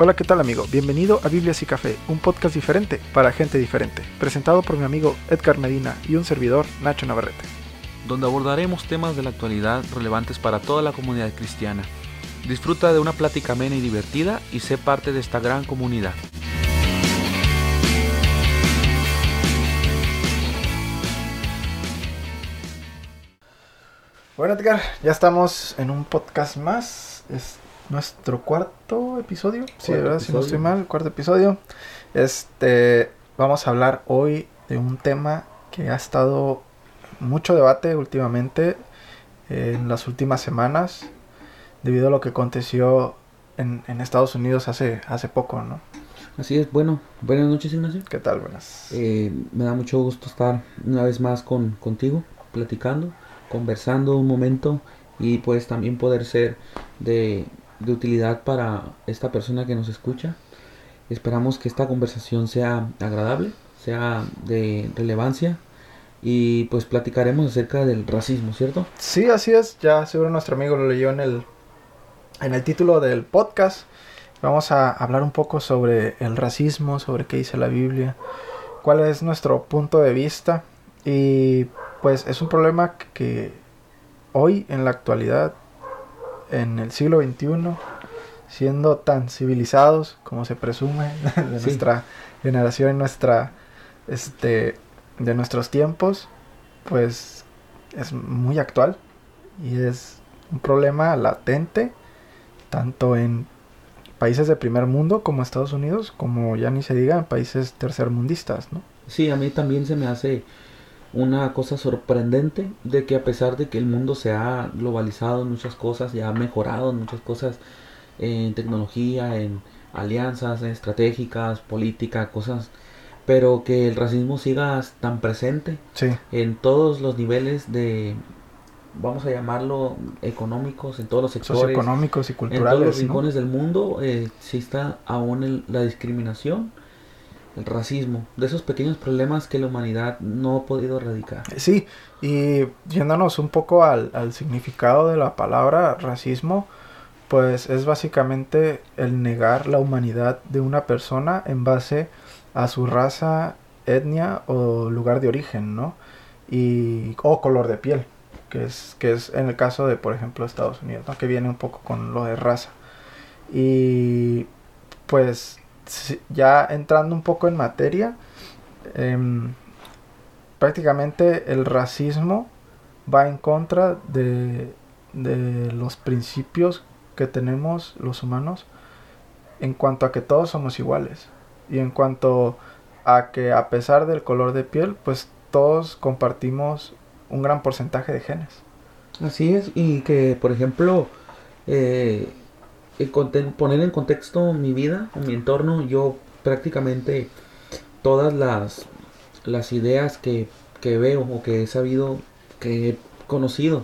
Hola, ¿qué tal amigo? Bienvenido a Biblias y Café, un podcast diferente para gente diferente, presentado por mi amigo Edgar Medina y un servidor Nacho Navarrete. donde abordaremos temas de la actualidad relevantes para toda la comunidad cristiana. Disfruta de una plática amena y divertida y sé parte de esta gran comunidad. Bueno, Edgar, ya estamos en un podcast más. Es nuestro cuarto episodio. sí, Cuarto ¿verdad? Si no estoy mal, cuarto episodio. Este, vamos a hablar hoy de un tema que ha estado mucho debate últimamente en las últimas semanas debido a lo que aconteció en, en Estados Unidos hace, hace poco, ¿no? Así es, bueno, buenas noches Ignacio. ¿Qué tal? Buenas. Eh, me da mucho gusto estar una vez más con, contigo, platicando, conversando un momento y pues también poder ser de, de utilidad para esta persona que nos escucha. Esperamos que esta conversación sea agradable, sea de relevancia y pues platicaremos acerca del racismo, ¿cierto? Sí, así es. Ya seguro nuestro amigo lo leyó en el, en el título del podcast. Vamos a hablar un poco sobre el racismo, sobre qué dice la Biblia, cuál es nuestro punto de vista. Y pues es un problema que hoy en la actualidad, en el siglo XXI, siendo tan civilizados como se presume de Sí. nuestra generación y nuestra este de nuestros tiempos, pues es muy actual y es un problema latente tanto en países de primer mundo como Estados Unidos, como ya ni se diga en países tercermundistas, ¿no? Sí, a mí también se me hace una cosa sorprendente de que a pesar de que el mundo se ha globalizado en muchas cosas, ya ha mejorado en muchas cosas en tecnología, en alianzas estratégicas, política, cosas, pero que el racismo siga tan presente Sí, en todos los niveles de, vamos a llamarlo, económicos, en todos los sectores, socioeconómicos y en todos los culturales, ¿no? rincones del mundo eh, exista aún el- la discriminación, el racismo, de esos pequeños problemas que la humanidad no ha podido erradicar. Sí, y yéndonos un poco al, al significado de la palabra racismo, pues es básicamente el negar la humanidad de una persona en base a su raza, etnia o lugar de origen, ¿no? Y, o color de piel, que es, que es en el caso de, por ejemplo, Estados Unidos, ¿no? Que viene un poco con lo de raza. Y pues ya entrando un poco en materia, em, prácticamente el racismo va en contra de, de los principios que tenemos los humanos en cuanto a que todos somos iguales y en cuanto a que a pesar del color de piel pues todos compartimos un gran porcentaje de genes. Así es, y que, por ejemplo, eh, poner en contexto mi vida, o mi entorno, yo prácticamente todas las, las ideas que, que veo o que he sabido, que he conocido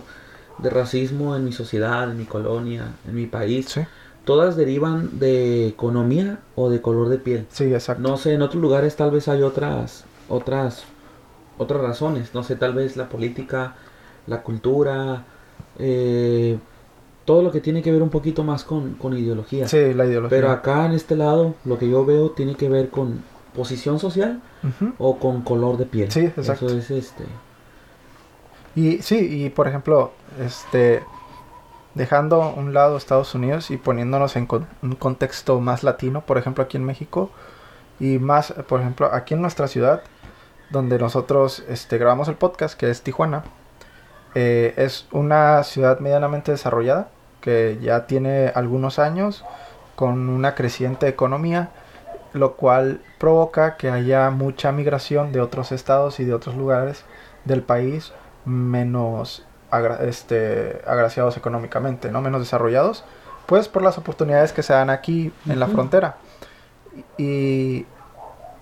de racismo en mi sociedad, en mi colonia, en mi país, sí todas derivan de economía o de color de piel. sí exacto No sé, en otros lugares tal vez hay otras, otras, otras razones. No sé, tal vez la política, la cultura, eh, todo lo que tiene que ver un poquito más con, con ideología. sí la ideología Pero acá en este lado, lo que yo veo tiene que ver con posición social o con color de piel. Sí, exacto. Eso es este. Y sí, y por ejemplo, este dejando a un lado Estados Unidos y poniéndonos en con- un contexto más latino, por ejemplo, aquí en México y más, por ejemplo, aquí en nuestra ciudad donde nosotros este grabamos el podcast, que es Tijuana. eh, es una ciudad medianamente desarrollada que ya tiene algunos años con una creciente economía, lo cual provoca que haya mucha migración de otros estados y de otros lugares del país menos agra- este, agraciados económicamente, ¿no? Menos desarrollados, pues por las oportunidades que se dan aquí en la frontera. Y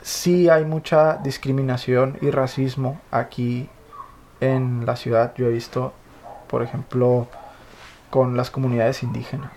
sí hay mucha discriminación y racismo aquí en la ciudad. Yo he visto, por ejemplo, con las comunidades indígenas.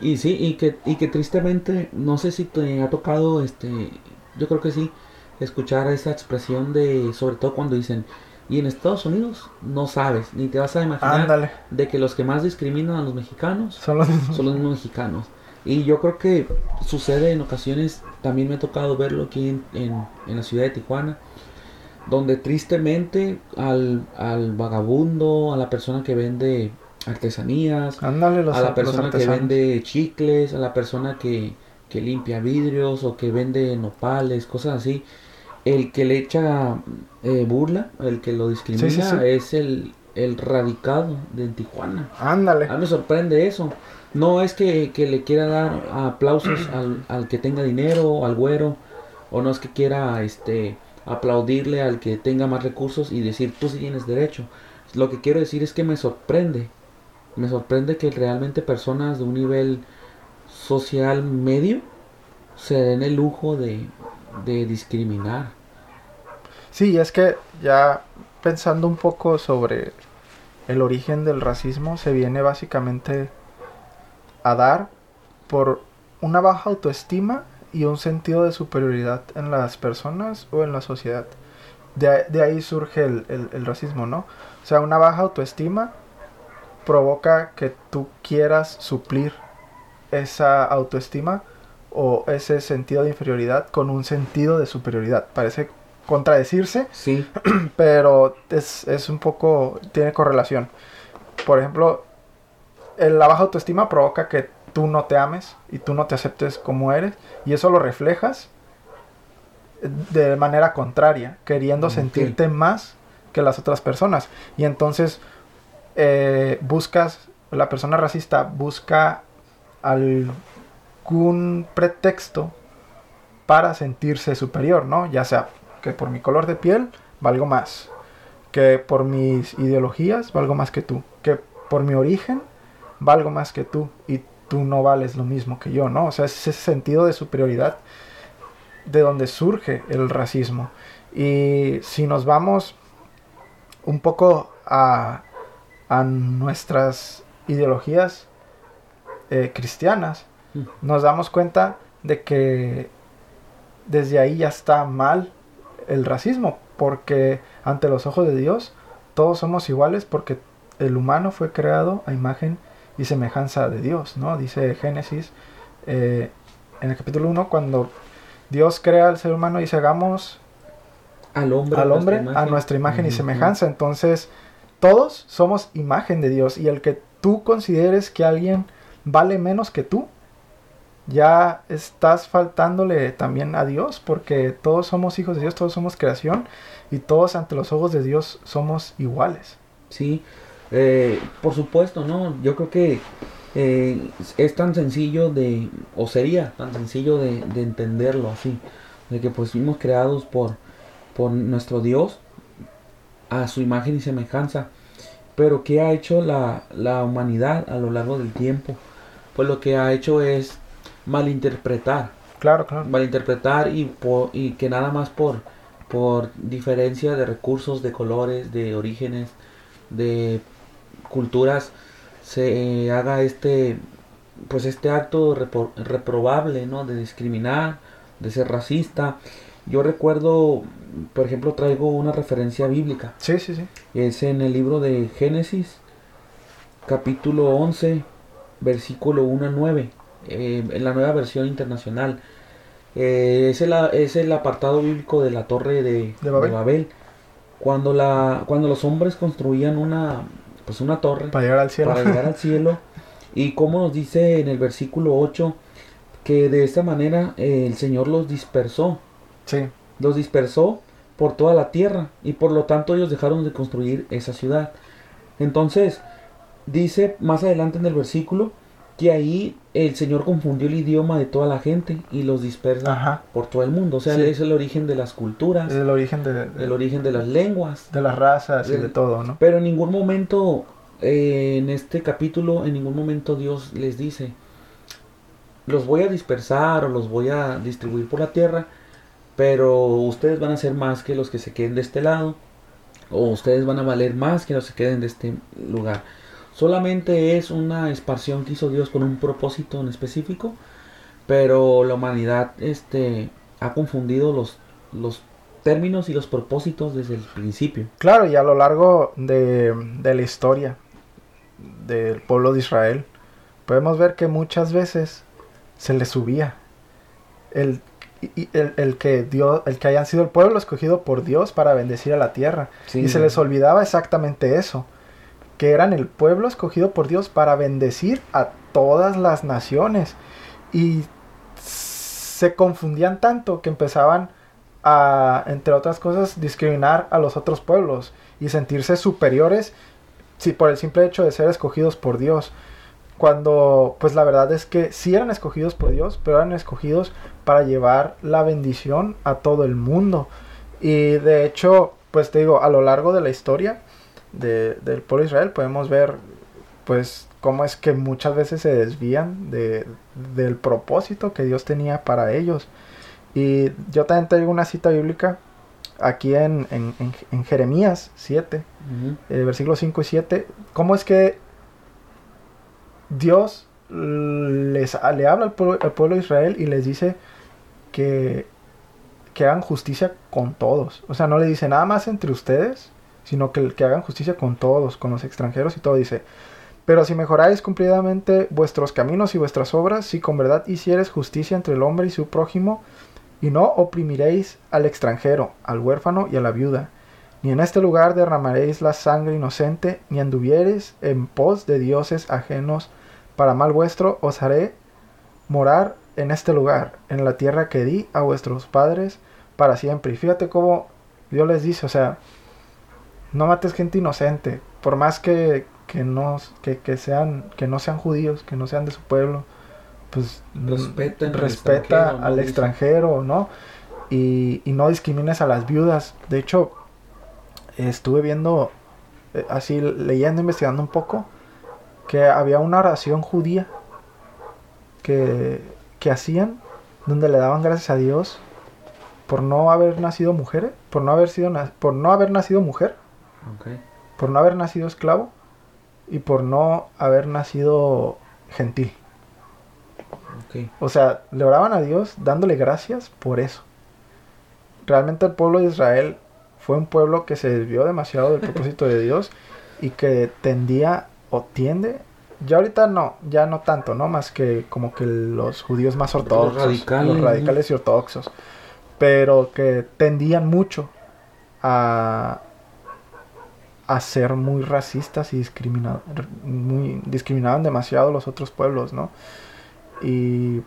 Y sí, y que, y que tristemente, no sé si te ha tocado, este, yo creo que sí, escuchar esa expresión de, sobre todo cuando dicen, y en Estados Unidos no sabes, ni te vas a imaginar Ándale, de que los que más discriminan a los mexicanos son los mismos. son los mismos mexicanos. Y yo creo que sucede en ocasiones, también me ha tocado verlo aquí en, en, en la ciudad de Tijuana, donde tristemente al, al, vagabundo, a la persona que vende artesanías, los, a la persona que vende chicles, a la persona que, que limpia vidrios o que vende nopales, cosas así, el que le echa eh, burla, el que lo discrimina Sí, sí, sí. es el, el radicado de Tijuana. Ándale. A mí me sorprende eso. No es que, que le quiera dar aplausos al, al que tenga dinero, al güero, o no es que quiera este aplaudirle al que tenga más recursos y decir tú sí tienes derecho. Lo que quiero decir es que me sorprende. Me sorprende que realmente personas de un nivel social medio se den el lujo de, discriminar. Sí, es que ya pensando un poco sobre el origen del racismo, se viene básicamente a dar por una baja autoestima y un sentido de superioridad en las personas o en la sociedad. De, de ahí surge el, el- el racismo, ¿no? O sea, una baja autoestima provoca que tú quieras suplir esa autoestima o ese sentido de inferioridad con un sentido de superioridad. Parece contradecirse, Sí, pero es, es un poco, tiene correlación. Por ejemplo, el- la baja autoestima provoca que tú no te ames y tú no te aceptes como eres, y eso lo reflejas de manera contraria, queriendo sentirte más que las otras personas. Y entonces eh, buscas, la persona racista busca algún pretexto para sentirse superior, ¿no? Ya sea que por mi color de piel valgo más, que por mis ideologías valgo más que tú, que por mi origen valgo más que tú y tú no vales lo mismo que yo, ¿no? O sea, es ese sentido de superioridad de donde surge el racismo. Y si nos vamos un poco a, a nuestras ideologías eh, cristianas, nos damos cuenta de que desde ahí ya está mal el racismo, porque ante los ojos de Dios todos somos iguales porque el humano fue creado a imagen y semejanza de Dios, ¿no? Dice Génesis eh, en el capítulo 1 cuando Dios crea al ser humano y dice hagamos al hombre, al a hombre nuestra a nuestra imagen y semejanza. Entonces, todos somos imagen de Dios y el que tú consideres que alguien vale menos que tú, ya estás faltándole también a Dios porque todos somos hijos de Dios, todos somos creación y todos ante los ojos de Dios somos iguales. Sí, eh, por supuesto, ¿no? Yo creo que eh, es tan sencillo de, o sería tan sencillo de, de entenderlo así, de que pues fuimos creados por, por nuestro Dios a su imagen y semejanza. Pero ¿qué ha hecho la, la humanidad a lo largo del tiempo? Pues lo que ha hecho es malinterpretar Claro, claro. malinterpretar y, po- y que nada más por, por diferencia de recursos, de colores, de orígenes, de culturas, se haga este pues este acto repro- reprobable, ¿no? De discriminar, de ser racista. Yo recuerdo, por ejemplo, traigo una referencia bíblica. Sí, sí, sí. Es en el libro de Génesis, capítulo 11, versículo 1 a 9, eh, en la nueva versión internacional. Eh, es, el, es el apartado bíblico de la torre de, De Babel. de Babel. Cuando, la, cuando los hombres construían una, pues una torre Para llegar al cielo. para llegar al cielo. Y como nos dice en el versículo 8, que de esta manera eh, el Señor los dispersó Sí, los dispersó por toda la tierra y por lo tanto ellos dejaron de construir esa ciudad. Entonces, dice más adelante en el versículo que ahí el Señor confundió el idioma de toda la gente y los dispersa ajá. por todo el mundo. O sea, Sí. es el origen de las culturas, Es el origen de, de- el origen de las lenguas. de las razas y de todo, ¿no? Pero en ningún momento, eh, en este capítulo, en ningún momento Dios les dice, los voy a dispersar o los voy a distribuir por la tierra, pero ustedes van a ser más que los que se queden de este lado, o ustedes van a valer más que los que queden de este lugar. Solamente es una esparción que hizo Dios con un propósito en específico, pero la humanidad este, ha confundido los, los términos y los propósitos desde el principio. Claro, y a lo largo de, de la historia del pueblo de Israel, podemos ver que muchas veces se les subía. El, y- el, el que Dios, el que hayan sido el pueblo escogido por Dios para bendecir a la tierra. Sí, y se les olvidaba exactamente eso, que eran el pueblo escogido por Dios para bendecir a todas las naciones. Y se confundían tanto que empezaban a, entre otras cosas, discriminar a los otros pueblos y sentirse superiores sí, por el simple hecho de ser escogidos por Dios. Cuando, pues la verdad es que sí eran escogidos por Dios, pero eran escogidos para llevar la bendición a todo el mundo. Y de hecho, pues te digo, a lo largo de la historia de- del pueblo de Israel podemos ver, pues, cómo es que muchas veces se desvían de, del propósito que Dios tenía para ellos. Y yo también traigo una cita bíblica aquí en, en, en- en Jeremías 7, Ujú. eh, versículos 5 y 7, cómo es que Dios les, le habla al pueblo, al pueblo de Israel y les dice que, que hagan justicia con todos. O sea, no le dice nada más entre ustedes, sino que, que hagan justicia con todos, con los extranjeros y todo. Dice, pero si mejoráis cumplidamente vuestros caminos y vuestras obras, si con verdad hicieres justicia entre el hombre y su prójimo, y no oprimiréis al extranjero, al huérfano y a la viuda, ni en este lugar derramaréis la sangre inocente, ni anduviereis en pos de dioses ajenos para mal vuestro, os haré morar en este lugar, en la tierra que di a vuestros padres para siempre. Y fíjate cómo Dios les dice, o sea, no mates gente inocente, por más que, que, no, que, que sean, que no sean judíos, que no sean de su pueblo, pues Respeten al respeta extranjero, ¿no? al Dice. extranjero, ¿no? Y, y no discrimines a las viudas. De hecho, estuve viendo, eh, así leyendo, investigando un poco, que había una oración judía que, que hacían donde le daban gracias a Dios por no haber nacido mujer, por no haber sido por no haber nacido mujer, por no haber nacido esclavo y por no haber nacido gentil. O sea, le oraban a Dios dándole gracias por eso. Realmente el pueblo de Israel fue un pueblo que se desvió demasiado del propósito de Dios y que tendía o tiende, ya ahorita no, ya no tanto, ¿no? Más que como que los judíos más ortodoxos, radicales, los radicales y ortodoxos, pero que tendían mucho a, a ser muy racistas y discriminados, muy discriminaban demasiado los otros pueblos, ¿no? Y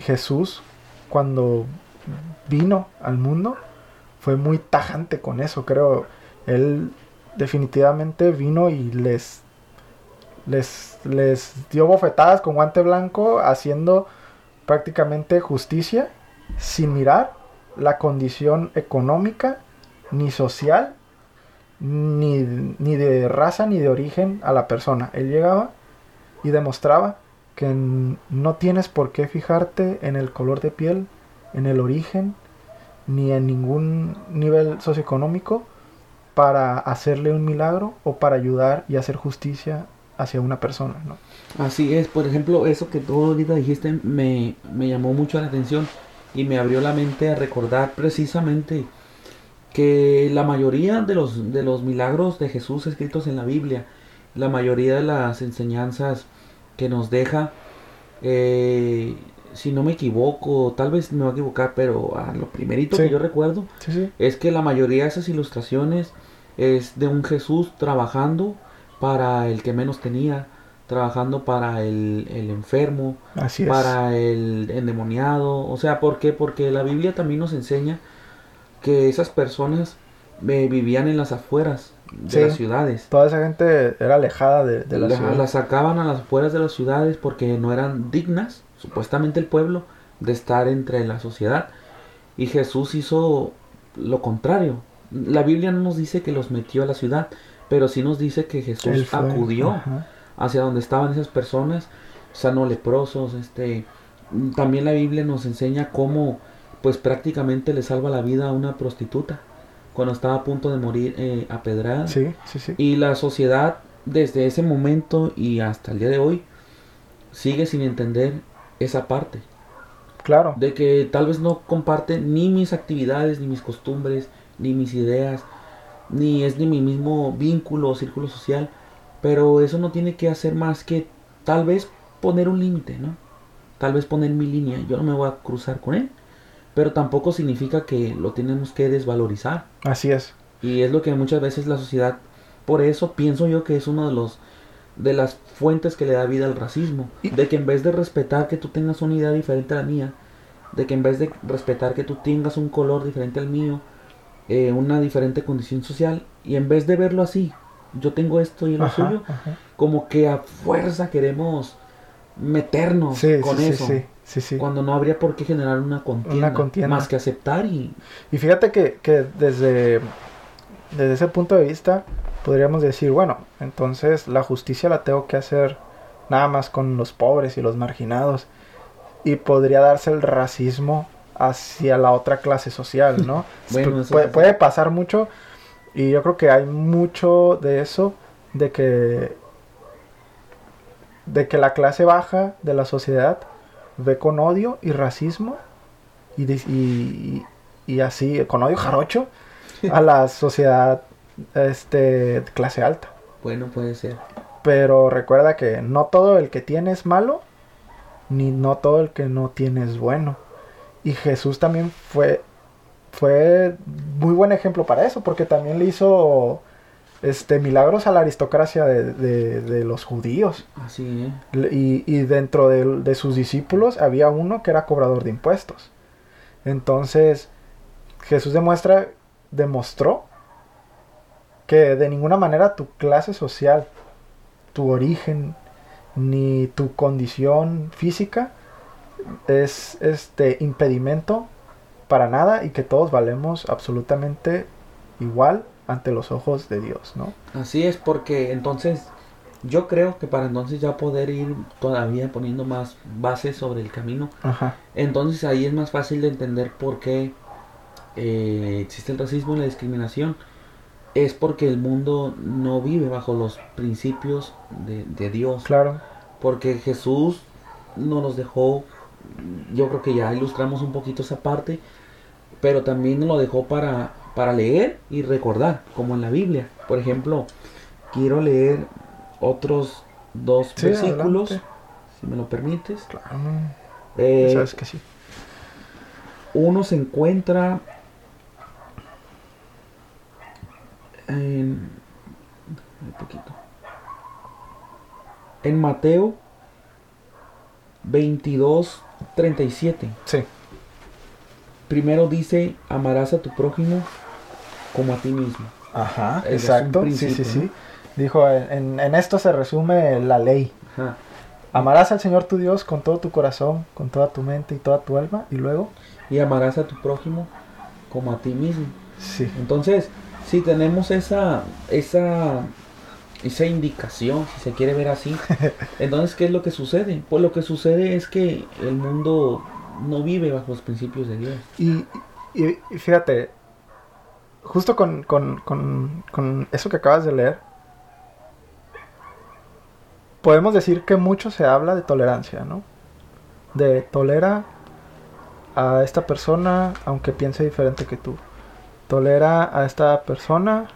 Jesús, cuando vino al mundo, fue muy tajante con eso, creo. Él definitivamente vino y les, les, les dio bofetadas con guante blanco, haciendo prácticamente justicia, sin mirar la condición económica, ni social, ni, ni de raza, ni de origen a la persona. Él llegaba y demostraba que no tienes por qué fijarte en el color de piel, en el origen, ni en ningún nivel socioeconómico para hacerle un milagro o para ayudar y hacer justicia hacia una persona, ¿no? Así es, por ejemplo, eso que tú ahorita dijiste me, me llamó mucho la atención y me abrió la mente a recordar precisamente que la mayoría de los, de los milagros de Jesús escritos en la Biblia, la mayoría de las enseñanzas que nos deja, eh, si no me equivoco, tal vez me voy a equivocar, pero a lo primerito Sí. que yo recuerdo Sí, sí. es que la mayoría de esas ilustraciones es de un Jesús trabajando para el que menos tenía, trabajando para el, el enfermo, Así para el endemoniado. O sea, ¿por qué? Porque la Biblia también nos enseña que esas personas eh, vivían en las afueras de Sí. las ciudades. Toda esa gente era alejada de, de la La- ciudad. las sacaban a las afueras de las ciudades porque no eran dignas, supuestamente el pueblo, de estar entre la sociedad. Y Jesús hizo lo contrario. La Biblia no nos dice que los metió a la ciudad, pero sí nos dice que Jesús fue, acudió ajá. hacia donde estaban esas personas, sanó leprosos, este también la Biblia nos enseña cómo pues prácticamente le salva la vida a una prostituta cuando estaba a punto de morir eh, apedrada. Sí, sí, sí. Y la sociedad desde ese momento y hasta el día de hoy sigue sin entender esa parte. Claro. De que tal vez no comparte ni mis actividades, ni mis costumbres, ni mis ideas, ni es ni mi mismo vínculo o círculo social. Pero eso no tiene que hacer más que tal vez poner un límite, ¿no? tal vez poner mi línea, yo no me voy a cruzar con él, pero tampoco significa que lo tenemos que desvalorizar. Así es. Y es lo que muchas veces la sociedad, por eso pienso yo que es uno de los de las fuentes que le da vida al racismo, de que en vez de respetar que tú tengas una idea diferente a la mía, de que en vez de respetar que tú tengas un color diferente al mío, eh, una diferente condición social, y en vez de verlo así, yo tengo esto y lo Ajá, suyo, ajá. como que a fuerza queremos meternos Sí, con sí, eso. sí. Cuando no habría por qué generar una contienda, Una contienda. más que aceptar y Y fíjate que, que desde, desde ese punto de vista podríamos decir, bueno, entonces la justicia la tengo que hacer nada más con los pobres y los marginados. Y podría darse el racismo hacia la otra clase social, ¿no? Bueno, Pu- eso puede, pasar mucho y yo creo que hay mucho de eso, de que, de que la clase baja de la sociedad ve con odio y racismo y, y- y así, con odio jarocho, a la sociedad este, clase alta. bueno, puede ser. Pero recuerda que no todo el que tiene es malo, ni no todo el que no tiene es bueno. Y Jesús también fue, fue muy buen ejemplo para eso, porque también le hizo este, milagros a la aristocracia de, de- de los judíos. Así, ¿eh? Y, y dentro de, de sus discípulos había uno que era cobrador de impuestos. Entonces, Jesús demuestra, demostró que de ninguna manera tu clase social, tu origen, ni tu condición física es este impedimento para nada y que todos valemos absolutamente igual ante los ojos de Dios, ¿no? Así es, porque entonces yo creo que para entonces ya poder ir todavía poniendo más bases sobre el camino, Ajá. entonces ahí es más fácil de entender por qué eh, existe el racismo y la discriminación. Es porque el mundo no vive bajo los principios de, de Dios. Claro. Porque Jesús nos los dejó, yo creo que ya ilustramos un poquito esa parte, pero también lo dejó para, para leer y recordar, como en la Biblia. Por ejemplo, quiero leer otros dos Sí, versículos, adelante. si me lo permites. Claro. Eh, Sabes que sí. uno se encuentra en un poquito en Mateo 22 37 Sí. primero dice amarás a tu prójimo como a ti mismo Ajá, es exacto. Sí, sí, sí. Dijo, en, en esto se resume la ley. Ajá. Amarás al Señor tu Dios con todo tu corazón, con toda tu mente y toda tu alma. Y luego, y amarás a tu prójimo como a ti mismo sí. Entonces, si tenemos esa, esa, esa indicación, si se quiere ver así, entonces, ¿qué es lo que sucede? Pues lo que sucede es que el mundo no vive bajo los principios de Dios. Y, y- fíjate, justo con, con, con, con eso que acabas de leer, podemos decir que mucho se habla de tolerancia, ¿no? De tolera a esta persona aunque piense diferente que tú. Tolera a esta persona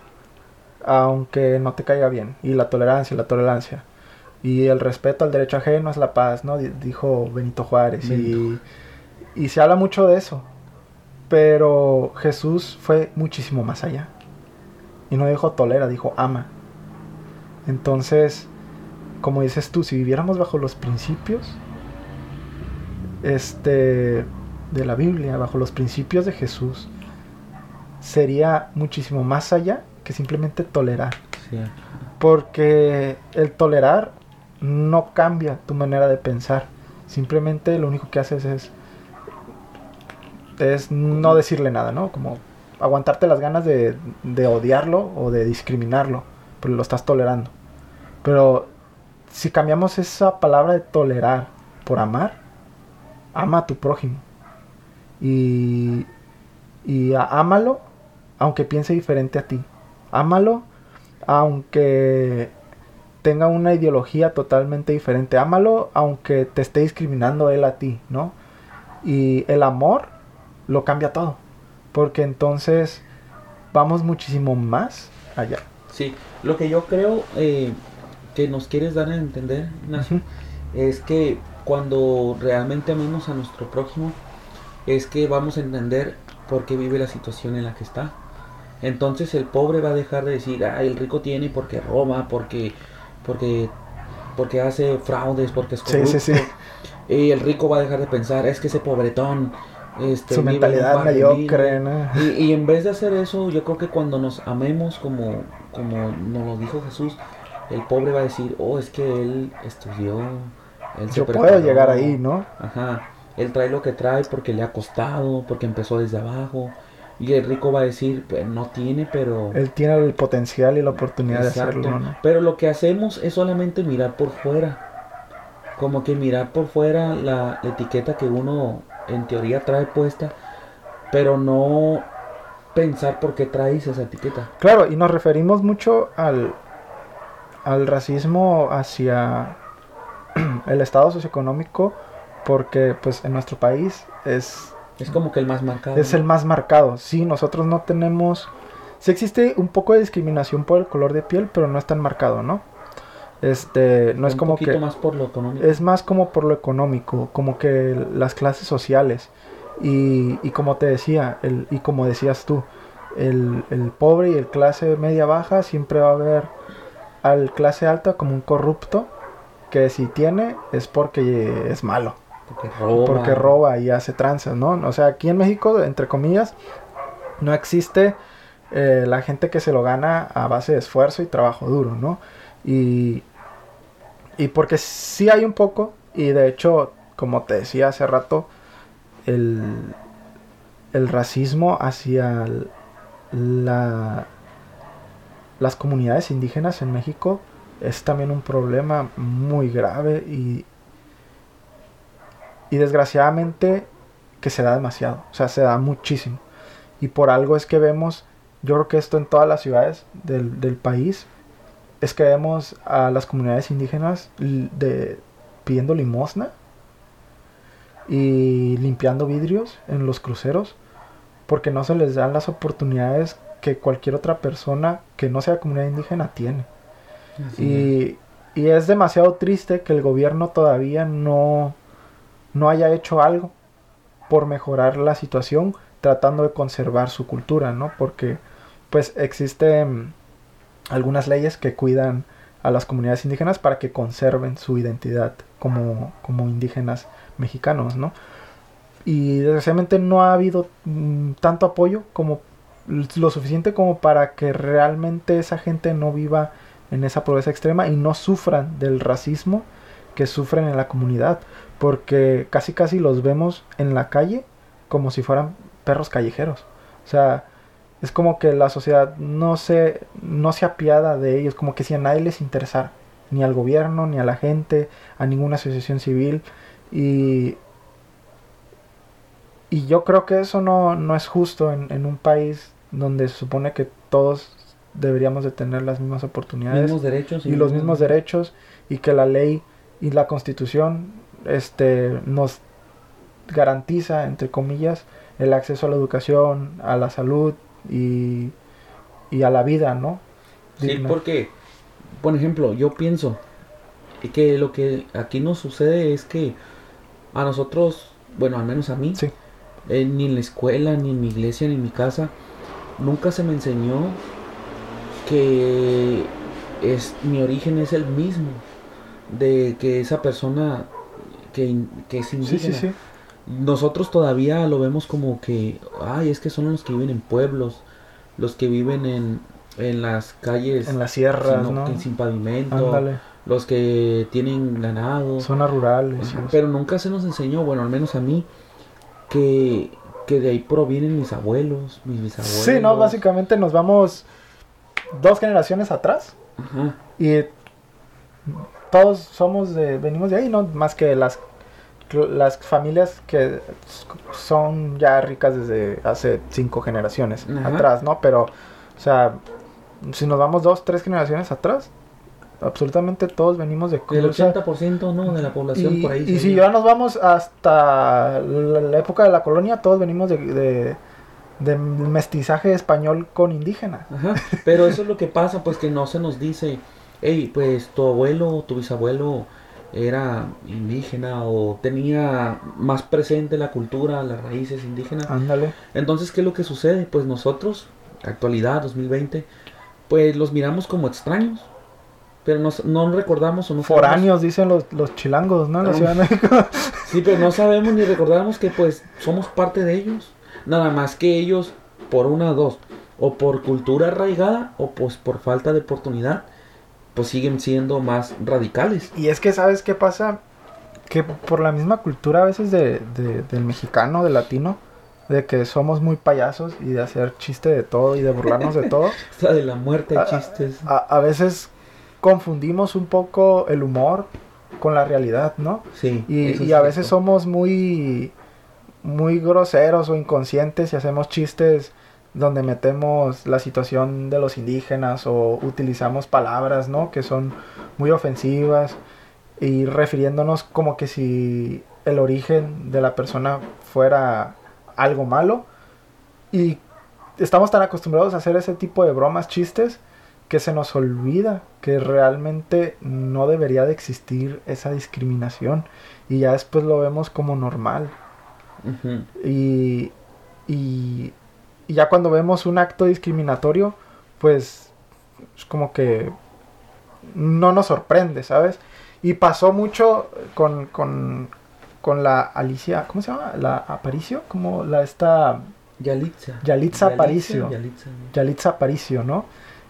aunque no te caiga bien. Y la tolerancia, la tolerancia. Y el respeto al derecho ajeno es la paz, ¿no? Di- Dijo Benito Juárez. Y, y se habla mucho de eso. Pero Jesús fue muchísimo más allá. Y no dijo tolera, dijo ama. Entonces, como dices tú, si viviéramos bajo los principios este de la Biblia, bajo los principios de Jesús, sería muchísimo más allá que simplemente tolerar. Sí. Porque el tolerar no cambia tu manera de pensar. Simplemente lo único que haces es es no decirle nada, ¿no? Como aguantarte las ganas de, de odiarlo o de discriminarlo, pero lo estás tolerando. Pero si cambiamos esa palabra de tolerar por amar, ama a tu prójimo. Y, y ámalo aunque piense diferente a ti. Ámalo aunque tenga una ideología totalmente diferente. Ámalo aunque te esté discriminando él a ti, ¿no? Y el amor lo cambia todo. Porque entonces vamos muchísimo más allá. Sí, lo que yo creo eh, que nos quieres dar a entender, Ignacio, es que cuando realmente amemos a nuestro prójimo, es que vamos a entender por qué vive la situación en la que está. Entonces el pobre va a dejar de decir, ah, el rico tiene porque roba, porque, porque, porque hace fraudes, porque es corrupto. Sí, sí, sí. Y el rico va a dejar de pensar, es que ese pobretón este, Su mentalidad mediocre, humilde". ¿no? Y, y en vez de hacer eso, yo creo que cuando nos amemos como, como nos lo dijo Jesús, el pobre va a decir, oh, es que él estudió, él se Yo puedo preparó". llegar ahí, ¿no? Ajá, él trae lo que trae porque le ha costado, porque empezó desde abajo. Y el rico va a decir, pues no tiene, pero... Él tiene el potencial y la oportunidad Exacto. de hacerlo, ¿no? Pero lo que hacemos es solamente mirar por fuera. Como que mirar por fuera la, la etiqueta que uno en teoría trae puesta, pero no pensar por qué traes esa etiqueta. Claro, y nos referimos mucho al, al racismo hacia el estado socioeconómico porque pues en nuestro país es, Es como que el más marcado. es el más marcado. Sí, nosotros no tenemos... Sí existe un poco de discriminación por el color de piel, pero no es tan marcado, ¿no? Este, no es Un como poquito que... más por lo económico. Es más como por lo económico, como que las clases sociales. Y, y como te decía, el, y como decías tú, el, el pobre y el clase media baja siempre va a ver al clase alta como un corrupto que si tiene es porque es malo, porque roba. y hace tranzas, ¿no? O sea, aquí en México, entre comillas, no existe eh, la gente que se lo gana a base de esfuerzo y trabajo duro, ¿no? Y, y porque sí hay un poco, y de hecho, como te decía hace rato, el, el racismo hacia la, las comunidades indígenas en México es también un problema muy grave y, y desgraciadamente que se da demasiado, o sea, se da muchísimo. Y por algo es que vemos, yo creo que esto en todas las ciudades del, del país, es que vemos a las comunidades indígenas de, pidiendo limosna y limpiando vidrios en los cruceros porque no se les dan las oportunidades que cualquier otra persona que no sea comunidad indígena tiene. Y, y es demasiado triste que el gobierno todavía no, no haya hecho algo por mejorar la situación tratando de conservar su cultura, ¿no? Porque pues existen algunas leyes que cuidan a las comunidades indígenas para que conserven su identidad como, como indígenas mexicanos, ¿no? Y desgraciadamente no ha habido mm, tanto apoyo como lo suficiente como para que realmente esa gente no viva en esa pobreza extrema y no sufran del racismo que sufren en la comunidad, porque casi casi los vemos en la calle como si fueran perros callejeros. O sea, es como que la sociedad no se, no se apiada de ellos, como que si a nadie les interesara, ni al gobierno, ni a la gente, a ninguna asociación civil. Y, y yo creo que eso no, no es justo en, en un país donde se supone que todos deberíamos de tener las mismas oportunidades mismos derechos y los mismos derechos y que la ley y la constitución este nos garantiza entre comillas el acceso a la educación a la salud y, y a la vida no Sí, porque, por ejemplo, yo pienso que lo que aquí nos sucede es que a nosotros, bueno, al menos a mí, sí. eh, ni en la escuela, ni en mi iglesia, ni en mi casa, nunca se me enseñó que es, mi origen es el mismo de que esa persona que, que es sí indígena. sí sí Nosotros todavía lo vemos como que, ay, es que son los que viven en pueblos, los que viven en, en las calles en las sierras sin, no que sin pavimento, ándale los que tienen ganado. zonas rurales. Pero nunca se nos enseñó, bueno, al menos a mí, que, que de ahí provienen mis abuelos, mis bisabuelos. sí no básicamente nos vamos dos generaciones atrás Ajá. y todos somos de venimos de ahí no más que las las familias que son ya ricas desde hace cinco generaciones Ajá. atrás no pero o sea si nos vamos dos tres generaciones atrás absolutamente todos venimos de Del o sea, 80% ¿no? de la población y, por ahí. y si ya nos vamos hasta la, la época de la colonia todos venimos de, de, de mestizaje español con indígena Ajá. Pero eso es lo que pasa, pues que no se nos dice, hey, pues tu abuelo o tu bisabuelo era indígena o tenía más presente la cultura, las raíces indígenas. Ándale. Entonces, ¿qué es lo que sucede? Pues nosotros, actualidad 2020, pues los miramos como extraños. Pero nos- no recordamos o no sabemos- Foráneos, dicen los, los chilangos, ¿no? En la Ah. Ciudad de México. Sí, pero no sabemos ni recordamos que pues somos parte de ellos. Nada más que ellos, por una o dos, o por cultura arraigada, o pues por falta de oportunidad, pues siguen siendo más radicales. Y es que, ¿sabes qué pasa? Que por la misma cultura a veces de, de- del mexicano, del latino, de que somos muy payasos y de hacer chiste de todo y de burlarnos de todo, Hasta de la muerte chistes. a, a veces confundimos un poco el humor con la realidad, ¿no? Sí. Y, y a veces somos muy, muy groseros o inconscientes y hacemos chistes donde metemos la situación de los indígenas o utilizamos palabras, ¿no? Que son muy ofensivas y refiriéndonos como que si el origen de la persona fuera algo malo. Y estamos tan acostumbrados a hacer ese tipo de bromas, chistes, que se nos olvida que realmente no debería de existir esa discriminación. Y ya después lo vemos como normal. Y, y, y ya cuando vemos un acto discriminatorio pues es como que no nos sorprende, ¿sabes? Y pasó mucho con, con, con la Alicia, ¿cómo se llama? La Aparicio, como la esta Yalitza. Yalitza Aparicio. Yalitza. Yalitza Aparicio, ¿no?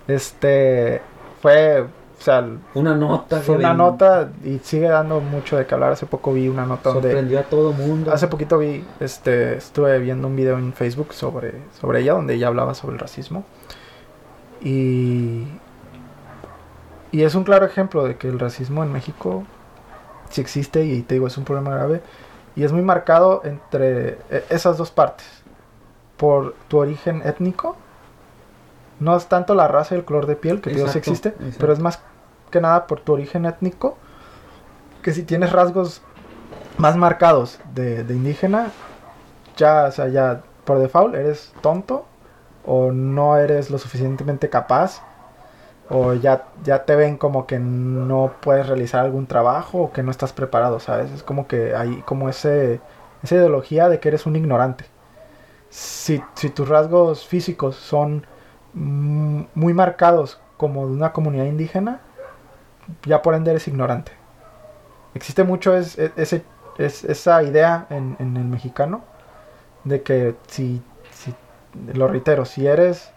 Este fue, sea, Una nota. fue una ven- nota y sigue dando mucho de que hablar. Hace poco vi una nota donde Sorprendió a todo mundo. hace poquito vi, este, estuve viendo un video en Facebook sobre, sobre ella donde ella hablaba sobre el racismo y y es un claro ejemplo de que el racismo en México sí existe y te digo es un problema grave y es muy marcado entre eh, esas dos partes por tu origen étnico no es tanto la raza y el color de piel que Exacto, existe exacto. pero es más que nada por tu origen étnico que si tienes rasgos más marcados de, de indígena ya o sea ya por default eres tonto o no eres lo suficientemente capaz o ya, ya te ven como que no puedes realizar algún trabajo o que no estás preparado, ¿sabes? Es como que hay como ese, esa ideología de que eres un ignorante. Si, si tus rasgos físicos son muy marcados como de una comunidad indígena, ya por ende eres ignorante. Existe mucho es, es- ese, es- esa idea en, en el mexicano de que si, si lo reitero, si eres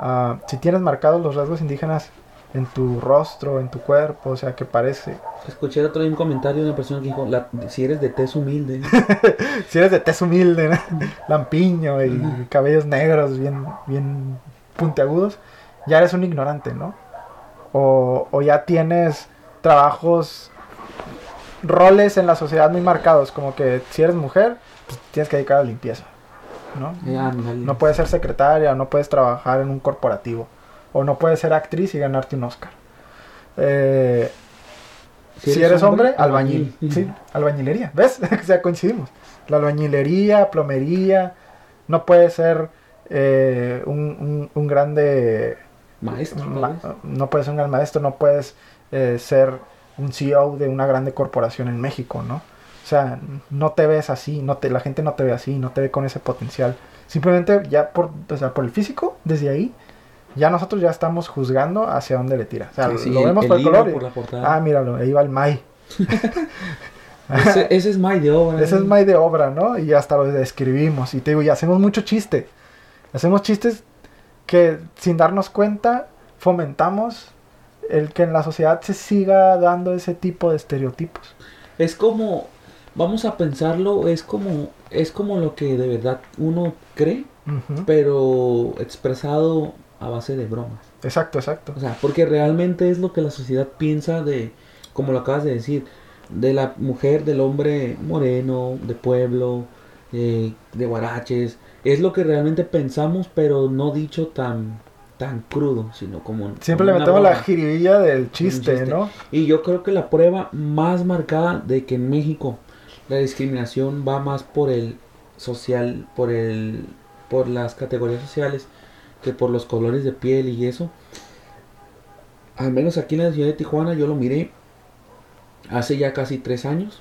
Ah, si tienes marcados los rasgos indígenas en tu rostro, en tu cuerpo, o sea, que parece. Escuché otro día un comentario de una persona que dijo, la- si eres de tez humilde. Si eres de tez humilde, ¿no? lampiño y cabellos negros bien, bien puntiagudos, ya eres un ignorante, ¿no? O, o ya tienes trabajos, roles en la sociedad muy marcados, como que si eres mujer, pues tienes que dedicar a la limpieza, ¿no? Eh. No puedes ser secretaria, no puedes trabajar en un corporativo, o no puedes ser actriz y ganarte un Oscar. Eh, si, eres hombre, albañil. Sí, albañilería. ¿Ves? o sea, coincidimos. La albañilería, plomería. No puedes ser eh, un, un- un grande. Maestro. no puedes ser un gran maestro, no puedes eh, ser un CEO de una grande corporación en México, ¿no? O sea, no te ves así, no te, la gente no te ve así, no te ve con ese potencial. Simplemente ya por, o sea, por el físico, desde ahí, ya nosotros ya estamos juzgando hacia dónde le tira. O sea, Sí, sí, lo vemos por el color. por la portada. ah, míralo, ahí va el May. ese, ese es May de obra. Ese es ¿eh? May de obra, ¿no? Y hasta lo describimos. Y te digo, y hacemos mucho chiste. Hacemos chistes que sin darnos cuenta fomentamos el que en la sociedad se siga dando ese tipo de estereotipos. Es como, vamos a pensarlo, es como, es como lo que de verdad uno cree, pero expresado a base de bromas. Exacto, exacto. O sea, porque realmente es lo que la sociedad piensa de, como lo acabas de decir, de la mujer, del hombre moreno, de pueblo, eh, de guaraches. Es lo que realmente pensamos, pero no dicho tan, tan crudo, sino como... Siempre como le metemos la jiribilla del chiste, chiste. ¿no? Y yo creo que la prueba más marcada de que en México la discriminación va más por el social, por el por las categorías sociales que por los colores de piel y eso. Al menos aquí en la ciudad de Tijuana yo lo miré hace ya casi tres años,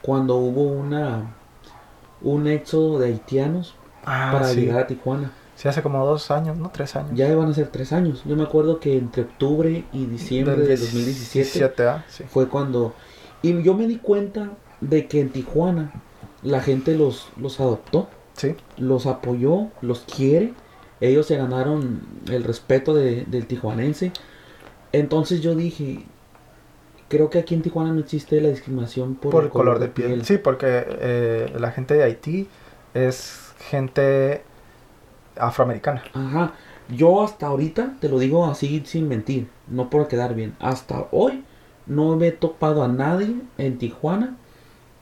cuando hubo una un éxodo de haitianos Ah, para sí. llegar a Tijuana. Sí, hace como dos años, ¿no? Tres años. Ya iban a ser tres años. Yo me acuerdo que entre octubre y diciembre Del de 2017 17, ¿ah? Sí. fue cuando... Y yo me di cuenta de que en Tijuana la gente los, los adoptó, Sí. los apoyó, los quiere. Ellos se ganaron el respeto de- del tijuanense. Entonces yo dije, creo que aquí en Tijuana no existe la discriminación por, Por, el color de piel. Sí, porque eh, la gente de Haití es gente afroamericana. Ajá. Yo hasta ahorita, te lo digo así sin mentir, no por quedar bien. Hasta hoy no me he topado a nadie en Tijuana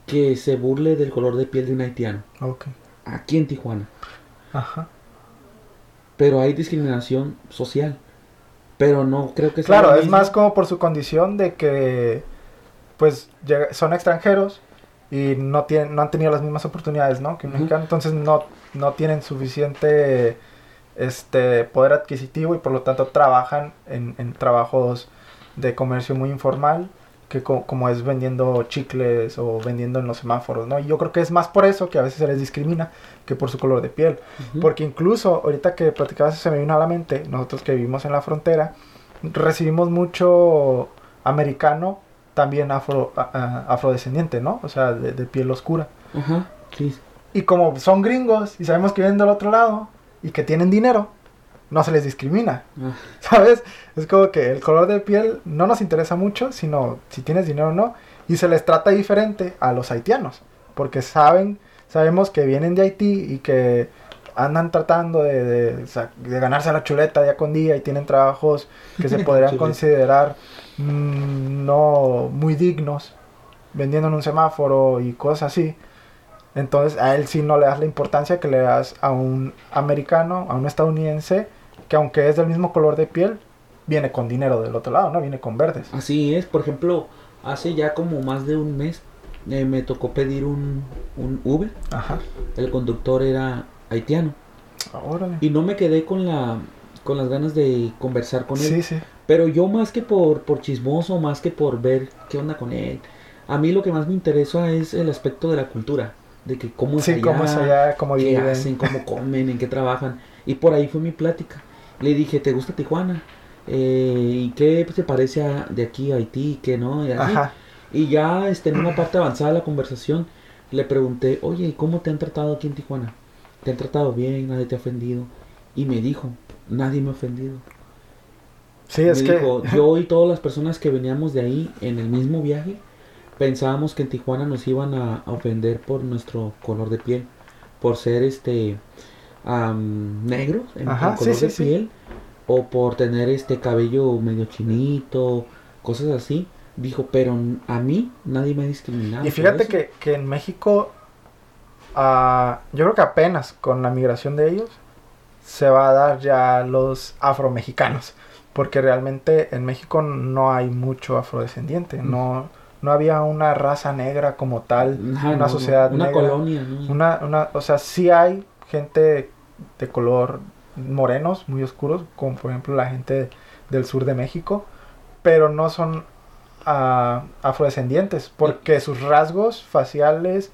que se burle del color de piel de un haitiano. Ok. Aquí en Tijuana. Ajá. Pero hay discriminación social. Pero no creo que sea Claro, es mismo. más como por su condición de que pues son extranjeros y no tienen no han tenido las mismas oportunidades, ¿no? Que un mexicano, entonces no no tienen suficiente este poder adquisitivo y por lo tanto trabajan en, en trabajos de comercio muy informal que co- como es vendiendo chicles o vendiendo en los semáforos, ¿no? Y yo creo que es más por eso que a veces se les discrimina que por su color de piel. Porque incluso ahorita que platicabas se me vino a la mente, nosotros que vivimos en la frontera, recibimos mucho americano también afro, a- a- afrodescendiente, ¿no? O sea, de, de piel oscura. Ajá, sí. Y como son gringos y sabemos que vienen del otro lado y que tienen dinero, no se les discrimina, Ah, ¿sabes? Es como que el color de piel no nos interesa mucho, sino si tienes dinero o no. Y se les trata diferente a los haitianos, porque saben, sabemos que vienen de Haití y que andan tratando de, de ganarse la chuleta día con día y tienen trabajos que se podrían considerar no muy dignos, vendiendo en un semáforo y cosas así. Entonces a él sí no le das la importancia que le das a un americano, a un estadounidense, que aunque es del mismo color de piel, viene con dinero del otro lado, ¿no? Viene con verdes. Así es, por ejemplo, hace ya como más de un mes eh, me tocó pedir un, un Uber. Ajá. El conductor era haitiano. Órale. Y no me quedé con la con las ganas de conversar con él. Sí, sí. Pero yo más que por, por chismoso, más que por ver qué onda con él, a mí lo que más me interesa es el aspecto de la cultura, de que cómo es Sí, allá, cómo es allá, cómo qué viven. hacen, cómo comen, en qué trabajan. Y por ahí fue mi plática. Le dije, ¿te gusta Tijuana? Eh, ¿Y qué te parece a- de aquí a Haití? ¿Qué no? Y, así. Y ya este, en una parte avanzada de la conversación le pregunté, oye, ¿y ¿cómo te han tratado aquí en Tijuana? ¿Te han tratado bien? ¿Nadie te ha ofendido? Y me dijo, nadie me ha ofendido. Sí, es Me que. dijo, yo y todas las personas que veníamos de ahí en el mismo viaje pensábamos que en Tijuana nos iban a, a ofender por nuestro color de piel, por ser este am, negros en, Ajá, en color sí, de sí. piel o por tener este cabello medio chinito, cosas así. Dijo, pero a mí nadie me ha discriminado. Y fíjate eso". que, que en México, ah, yo creo que apenas con la migración de ellos, se va a dar ya los afromexicanos. Porque realmente en México no hay mucho afrodescendiente. Mm. No, no había una raza negra como tal. Ajá, una no, sociedad una negra. colonia, ¿no? Una, una, o sea, sí hay gente de color morenos, muy oscuros, como por ejemplo la gente del sur de México, pero no son ah, afrodescendientes, porque sus rasgos faciales,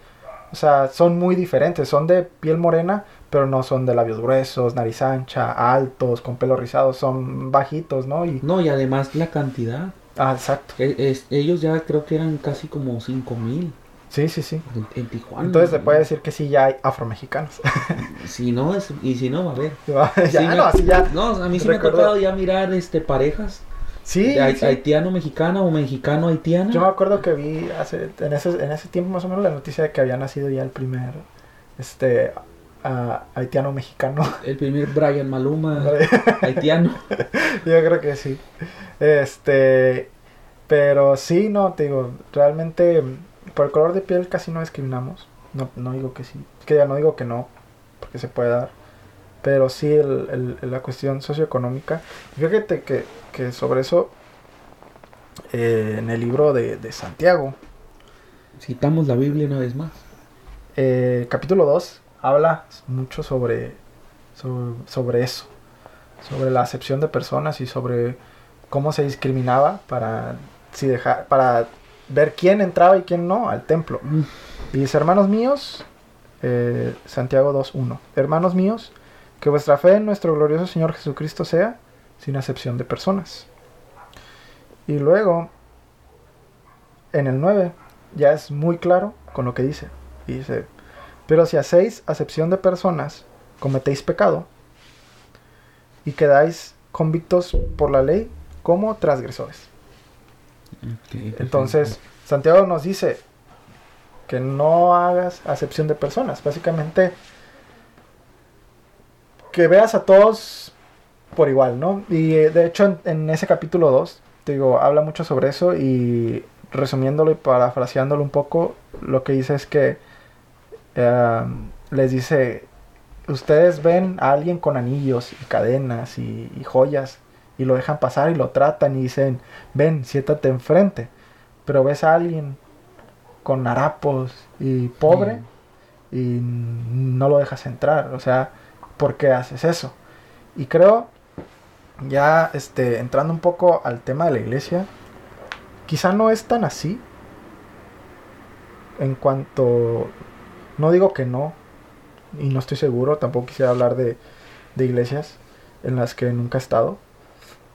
o sea, son muy diferentes, son de piel morena, pero no son de labios gruesos, nariz ancha, altos, con pelo rizado, son bajitos, ¿no? Y, No, y además la cantidad. ah, exacto, E- es- ellos ya creo que eran casi como 5 mil sí, sí, sí. en, en Tijuana. Entonces se puede decir que sí ya hay afromexicanos. Si no, es, y si no, va a haber. ya, Sí, me- no, así ya. No, a mí sí me ha tocado ya mirar este parejas Sí, sí. haitiano-mexicana o mexicano-haitiana. Yo me acuerdo que vi hace, en, ese, en ese tiempo más o menos la noticia de que había nacido ya el primer este haitiano mexicano. El primer Brian Maluma haitiano. Yo creo que sí. Este, pero sí, no, te digo, realmente por el color de piel casi no discriminamos. No, no digo que sí. Que ya no digo que no, porque se puede dar. Pero sí el, el- la cuestión socioeconómica. Fíjate que, que sobre eso, eh, en el libro de, de Santiago, Citamos la Biblia una vez más. Eh, capítulo 2 habla mucho sobre, sobre, sobre eso, sobre la acepción de personas y sobre cómo se discriminaba para, si dejar, para ver quién entraba y quién no al templo. Mm. Y dice, hermanos míos, eh, Santiago 2.1, hermanos míos, que vuestra fe en nuestro glorioso Señor Jesucristo sea sin acepción de personas. Y luego, en el 9, ya es muy claro con lo que dice. Y dice, pero si hacéis acepción de personas, cometéis pecado y quedáis convictos por la ley como transgresores. Entonces, Santiago nos dice que no hagas acepción de personas. Básicamente, que veas a todos por igual, ¿no? Y eh, de hecho, en, en ese capítulo 2, te digo, habla mucho sobre eso y resumiéndolo y parafraseándolo un poco, lo que dice es que eh, les dice, ustedes ven a alguien con anillos y cadenas y, y joyas y lo dejan pasar y lo tratan y dicen, ven, siéntate enfrente. Pero ves a alguien con harapos y pobre y no lo dejas entrar. O sea, ¿por qué haces eso? Y creo, ya este, entrando un poco al tema de la iglesia, quizá no es tan así. En cuanto, no digo que no, y no estoy seguro, tampoco quisiera hablar de, de iglesias en las que nunca he estado.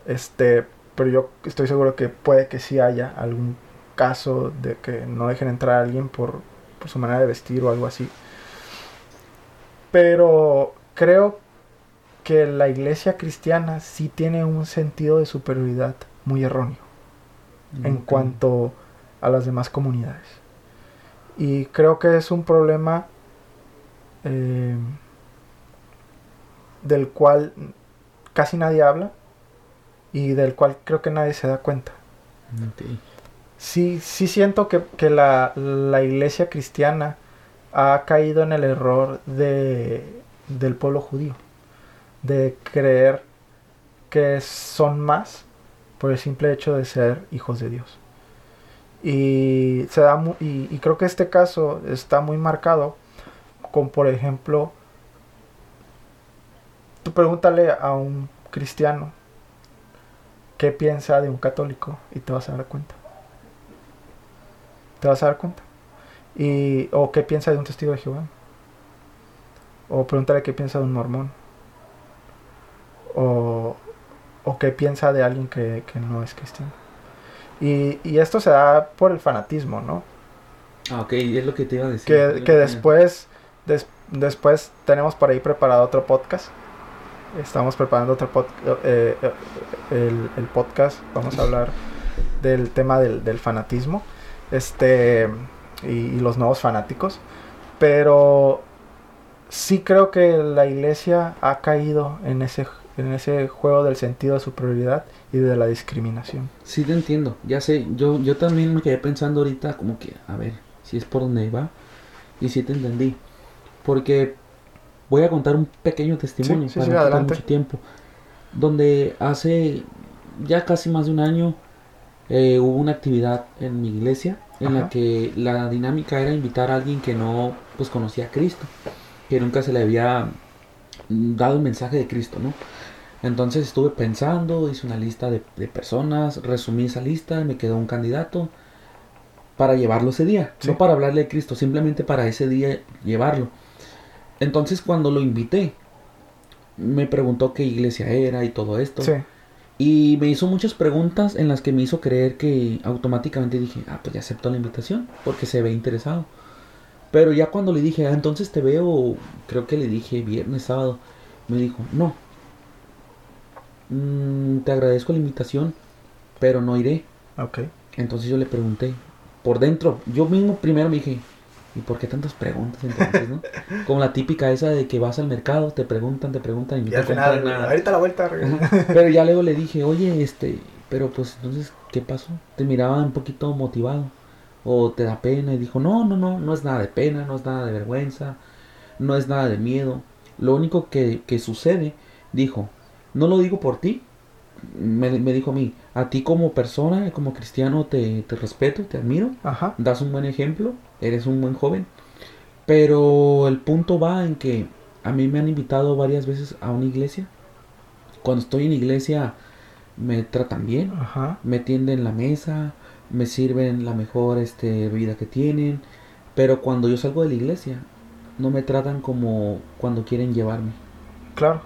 Este, pero yo estoy seguro que puede que sí haya algún caso de que no dejen entrar a alguien por, por su manera de vestir o algo así. Pero creo que la iglesia cristiana sí tiene un sentido de superioridad muy erróneo en cuanto a las demás comunidades. Y creo que es un problema eh, del cual casi nadie habla y del cual creo que nadie se da cuenta. Sí, sí siento que, que la, la iglesia cristiana ha caído en el error de, del pueblo judío, de creer que son más por el simple hecho de ser hijos de Dios. Y, se da y, y creo que este caso está muy marcado con, por ejemplo, tú pregúntale a un cristiano qué piensa de un católico y te vas a dar cuenta. Te vas a dar cuenta. Y, o qué piensa de un testigo de Jehová. O pregúntale qué piensa de un mormón. O, o qué piensa de alguien que, que no es cristiano. Y, y esto se da por el fanatismo, ¿no? Ah, ok, es lo que te iba a decir. Que, después, des- después tenemos por ahí preparado otro podcast. Estamos preparando otro podcast. el, el podcast. Vamos a hablar del tema del, del fanatismo. Este. Y, y los nuevos fanáticos. Pero sí creo que la iglesia ha caído en ese, en ese juego del sentido de superioridad y de la discriminación. Sí te entiendo, ya sé, yo, yo también me quedé pensando ahorita como que, a ver, si es por donde va. Y sí te entendí. Porque voy a contar un pequeño testimonio Sí, sí, para no mucho tiempo. Donde hace ya casi más de un año eh, hubo una actividad en mi iglesia en Ajá. la que la dinámica era invitar a alguien que no pues conocía a Cristo, que nunca se le había dado el mensaje de Cristo, ¿no? Entonces estuve pensando, hice una lista de, de personas, resumí esa lista, me quedó un candidato para llevarlo ese día, Sí. no para hablarle de Cristo, simplemente para ese día llevarlo. Entonces cuando lo invité, me preguntó qué iglesia era y todo esto. Sí, Y me hizo muchas preguntas en las que me hizo creer que automáticamente dije, ah, pues ya aceptó la invitación, porque se ve interesado. Pero ya cuando le dije, ah, entonces te veo, creo que le dije viernes, sábado, me dijo, no. Mm, te agradezco la invitación, pero no iré. ok. Entonces yo le pregunté, por dentro, yo mismo primero me dije, ¿y por qué tantas preguntas entonces, no? Como la típica esa de que vas al mercado, te preguntan, te preguntan y no Y te final, nada. ahorita la vuelta. Pero ya luego le dije, oye, este, pero pues entonces, ¿qué pasó? Te miraba un poquito motivado. O te da pena. Y dijo, no, no, no, no es nada de pena, no es nada de vergüenza, no es nada de miedo. Lo único que, que sucede, dijo, no lo digo por ti. Me, me dijo a mí, a ti como persona, como cristiano, te, te respeto, te admiro Ajá. das un buen ejemplo, eres un buen joven. Pero el punto va en que a mí me han invitado varias veces a una iglesia. Cuando estoy en iglesia me tratan bien, Ajá. me tienden la mesa, me sirven la mejor este, bebida que tienen, pero cuando yo salgo de la iglesia, no me tratan como cuando quieren llevarme. Claro.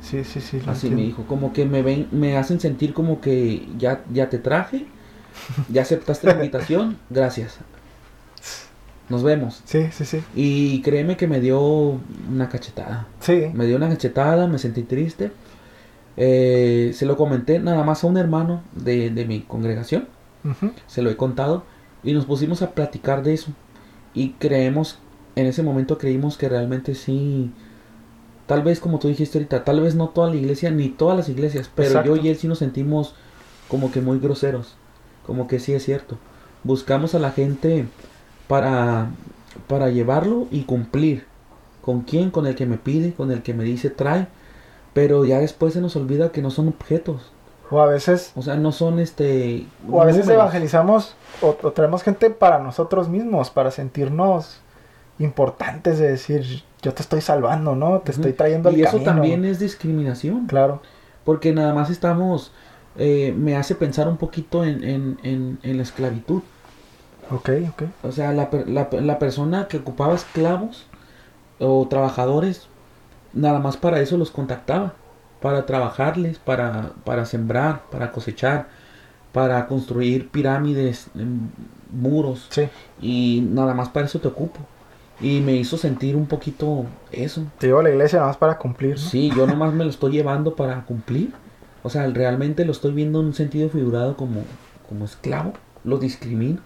Sí, sí, sí. Así me dijo, como que me ven, me hacen sentir como que ya, ya te traje, ya aceptaste la invitación, gracias. Nos vemos. Sí, sí, sí. Y créeme que me dio una cachetada. Sí. Me dio una cachetada, me sentí triste. Eh, se lo comenté nada más a un hermano de, de mi congregación, se lo he contado, y nos pusimos a platicar de eso. Y creemos, en ese momento creímos que realmente sí, tal vez como tú dijiste ahorita, tal vez no toda la iglesia, ni todas las iglesias, pero Exacto. yo y él sí nos sentimos como que muy groseros, como que sí es cierto. Buscamos a la gente para, para llevarlo y cumplir. ¿Con quién? Con el que me pide, con el que me dice trae. Pero ya después se nos olvida que no son objetos. O a veces, O sea, no son este... o a veces números. evangelizamos o, o traemos gente para nosotros mismos, para sentirnos importantes de decir, yo te estoy salvando, ¿no? Te estoy trayendo al Y eso camino. también es discriminación. Claro. Porque nada más estamos... eh, me hace pensar un poquito en, en, en, en la esclavitud. Ok, ok. O sea, la, la, la persona que ocupaba esclavos o trabajadores, nada más para eso los contactaba. Para trabajarles, para, para sembrar, para cosechar, para construir pirámides, em, muros. Sí. Y nada más para eso te ocupo. Y me hizo sentir un poquito eso. Te llevo a la iglesia nada más para cumplir, ¿no? Sí, yo nomás me lo estoy llevando para cumplir. O sea, realmente lo estoy viendo en un sentido figurado como, como esclavo. Lo discrimino.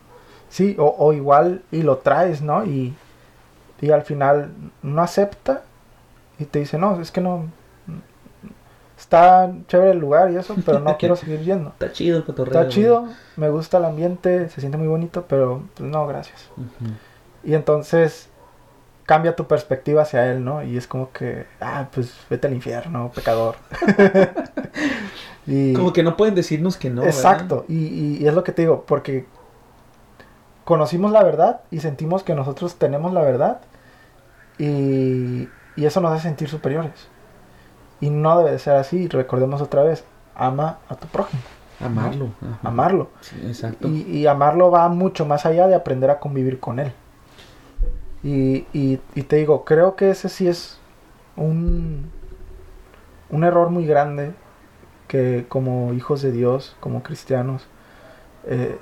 Sí, o, o igual y lo traes, ¿no? Y, y al final no acepta y te dice, no, es que no... Está chévere el lugar y eso, pero no quiero seguir yendo. Está chido el cotorreo. Está güey. chido, me gusta el ambiente, se siente muy bonito, pero pues, no, gracias. Y entonces cambia tu perspectiva hacia él, ¿no? Y es como que, ah, pues vete al infierno, pecador. y, Como que no pueden decirnos que no. Exacto, y, y- y es lo que te digo, porque conocimos la verdad y sentimos que nosotros tenemos la verdad y, y eso nos hace sentir superiores. Y no debe de ser así, recordemos otra vez, ama a tu prójimo, Amarlo. amarlo. Sí, exacto. Y, y amarlo va mucho más allá de aprender a convivir con él. Y, te digo, creo que ese sí es un, un error muy grande que como hijos de Dios, como cristianos, eh,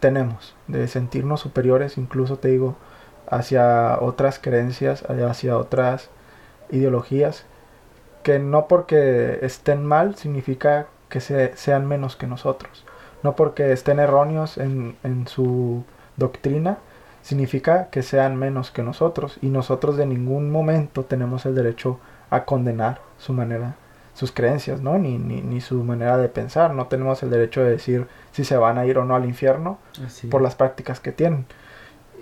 tenemos, de sentirnos superiores, incluso te digo, hacia otras creencias, hacia otras ideologías, que no porque estén mal significa que se- sean menos que nosotros. No porque estén erróneos en, en su doctrina, significa que sean menos que nosotros. Y nosotros de ningún momento tenemos el derecho a condenar su manera, sus creencias, ¿no? Ni, ni, ni su manera de pensar. No tenemos el derecho de decir si se van a ir o no al infierno Así por las prácticas que tienen.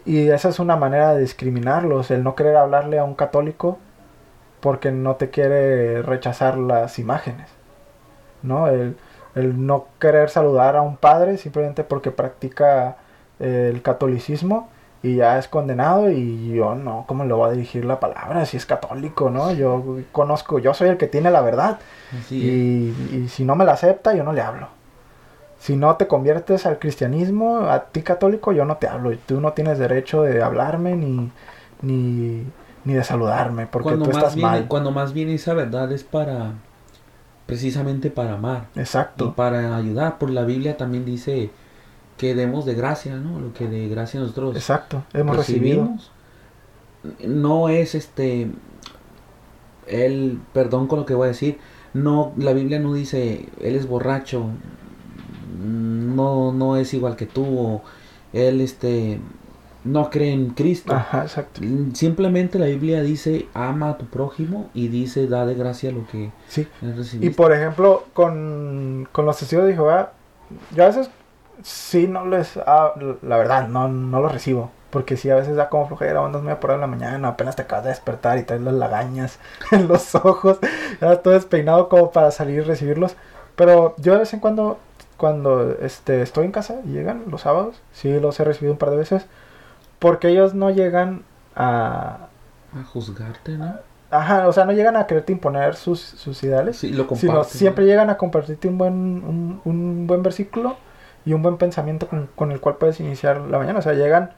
Y esa es una manera de discriminarlos, el no querer hablarle a un católico porque no te quiere rechazar las imágenes, ¿no? El, el no querer saludar a un padre simplemente porque practica eh, el catolicismo y ya es condenado y yo no, ¿cómo le voy a dirigir la palabra si es católico, ¿no? Yo conozco, yo soy el que tiene la verdad y, y si no me la acepta, yo no le hablo. Si no te conviertes al cristianismo, a ti católico, yo no te hablo. Y tú no tienes derecho de hablarme ni, ni, ni de saludarme, porque cuando, tú estás bien, mal. cuando más bien esa verdad es para, precisamente para amar y Exacto. para ayudar. Por la Biblia también dice que demos de gracia, ¿no? Lo que de gracia nosotros Exacto. Hemos recibido. recibimos. No es este, el, perdón con lo que voy a decir, no, la Biblia no dice, él es borracho, no, no es igual que tú, o él este, no cree en Cristo. Ajá, exacto. Simplemente la Biblia dice ama a tu prójimo y dice da de gracia lo que Sí. has Y recibido. por ejemplo, con, con los testigos de Jehová, yo a veces sí no les, ah, la verdad, no, no los recibo. Porque sí, a veces da como flojera, andas muy apurado en la mañana, apenas te acabas de despertar y traes las lagañas en los ojos, ya todo despeinado como para salir y recibirlos. Pero yo de vez en cuando, cuando este, estoy en casa y llegan los sábados, sí los he recibido un par de veces, porque ellos no llegan a, a juzgarte, ¿no? Ajá, o sea, no llegan a quererte imponer sus, sus ideales, Sí, lo sino siempre llegan a compartirte un buen, un, un buen versículo y un buen pensamiento con, con el cual puedes iniciar la mañana. O sea, llegan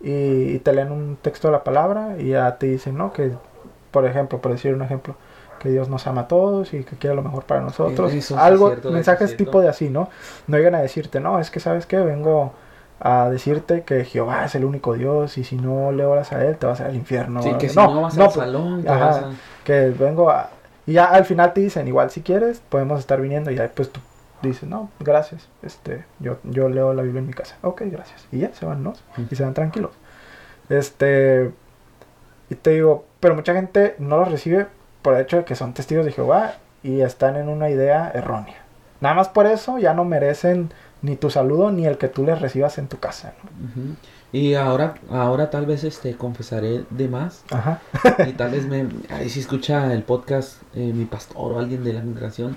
y, y te leen un texto de la palabra y ya te dicen, ¿no? Que, por ejemplo, por decir un ejemplo, que Dios nos ama a todos y que quiere lo mejor para nosotros. Eso Algo, cierto, mensajes cierto. tipo de así, ¿no? No llegan a decirte, no, es que sabes que vengo a decirte que Jehová es el único Dios y si no le oras a él te vas al infierno. Sí, que si no, no, vas no, al pues, salón, te ajá. vas a... que vengo a... Y ya al final te dicen, igual si quieres, podemos estar viniendo y ya pues tú dices, no, gracias, este, yo, yo leo la Biblia en mi casa. Ok, gracias. Y ya se van, ¿no? Y se van tranquilos. Este... Y te digo, pero mucha gente no los recibe por el hecho de que son testigos de Jehová y están en una idea errónea. Nada más por eso ya no merecen ni tu saludo ni el que tú les recibas en tu casa. Y ahora, ahora tal vez este confesaré de más Ajá. y tal vez me, ahí si escucha el podcast eh, mi pastor o alguien de la migración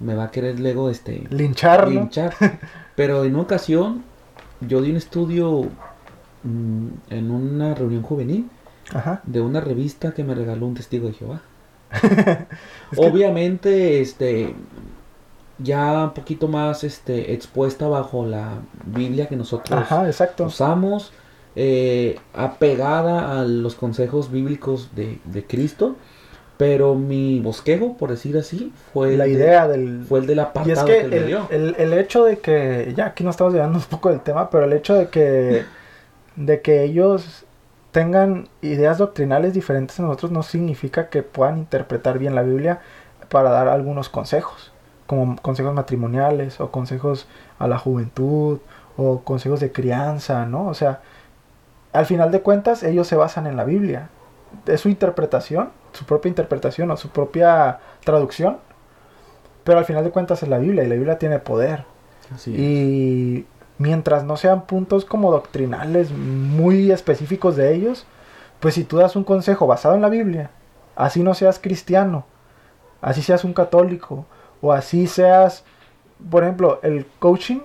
me va a querer luego este Lincharlo. linchar. Pero en una ocasión yo di un estudio mm, en una reunión juvenil Ajá. de una revista que me regaló un testigo de Jehová. Es que- Obviamente, este, ya un poquito más, este, expuesta bajo la Biblia que nosotros Ajá, exacto. usamos, eh, apegada a los consejos bíblicos de, de Cristo, pero mi bosquejo, por decir así, fue la el de- idea del... fue el del Y es apartado que que, me el, dio. el- el hecho de que, ya aquí nos estamos llevando un poco del tema, pero el hecho de que, de que ellos tengan ideas doctrinales diferentes a nosotros no significa que puedan interpretar bien la Biblia para dar algunos consejos, como consejos matrimoniales o consejos a la juventud o consejos de crianza, ¿no? O sea, al final de cuentas ellos se basan en la Biblia. Es su interpretación, su propia interpretación o su propia traducción, pero al final de cuentas es la Biblia y la Biblia tiene poder. Así. Y mientras no sean puntos como doctrinales muy específicos de ellos, pues si tú das un consejo basado en la Biblia, así no seas cristiano, así seas un católico, o así seas, por ejemplo, el coaching,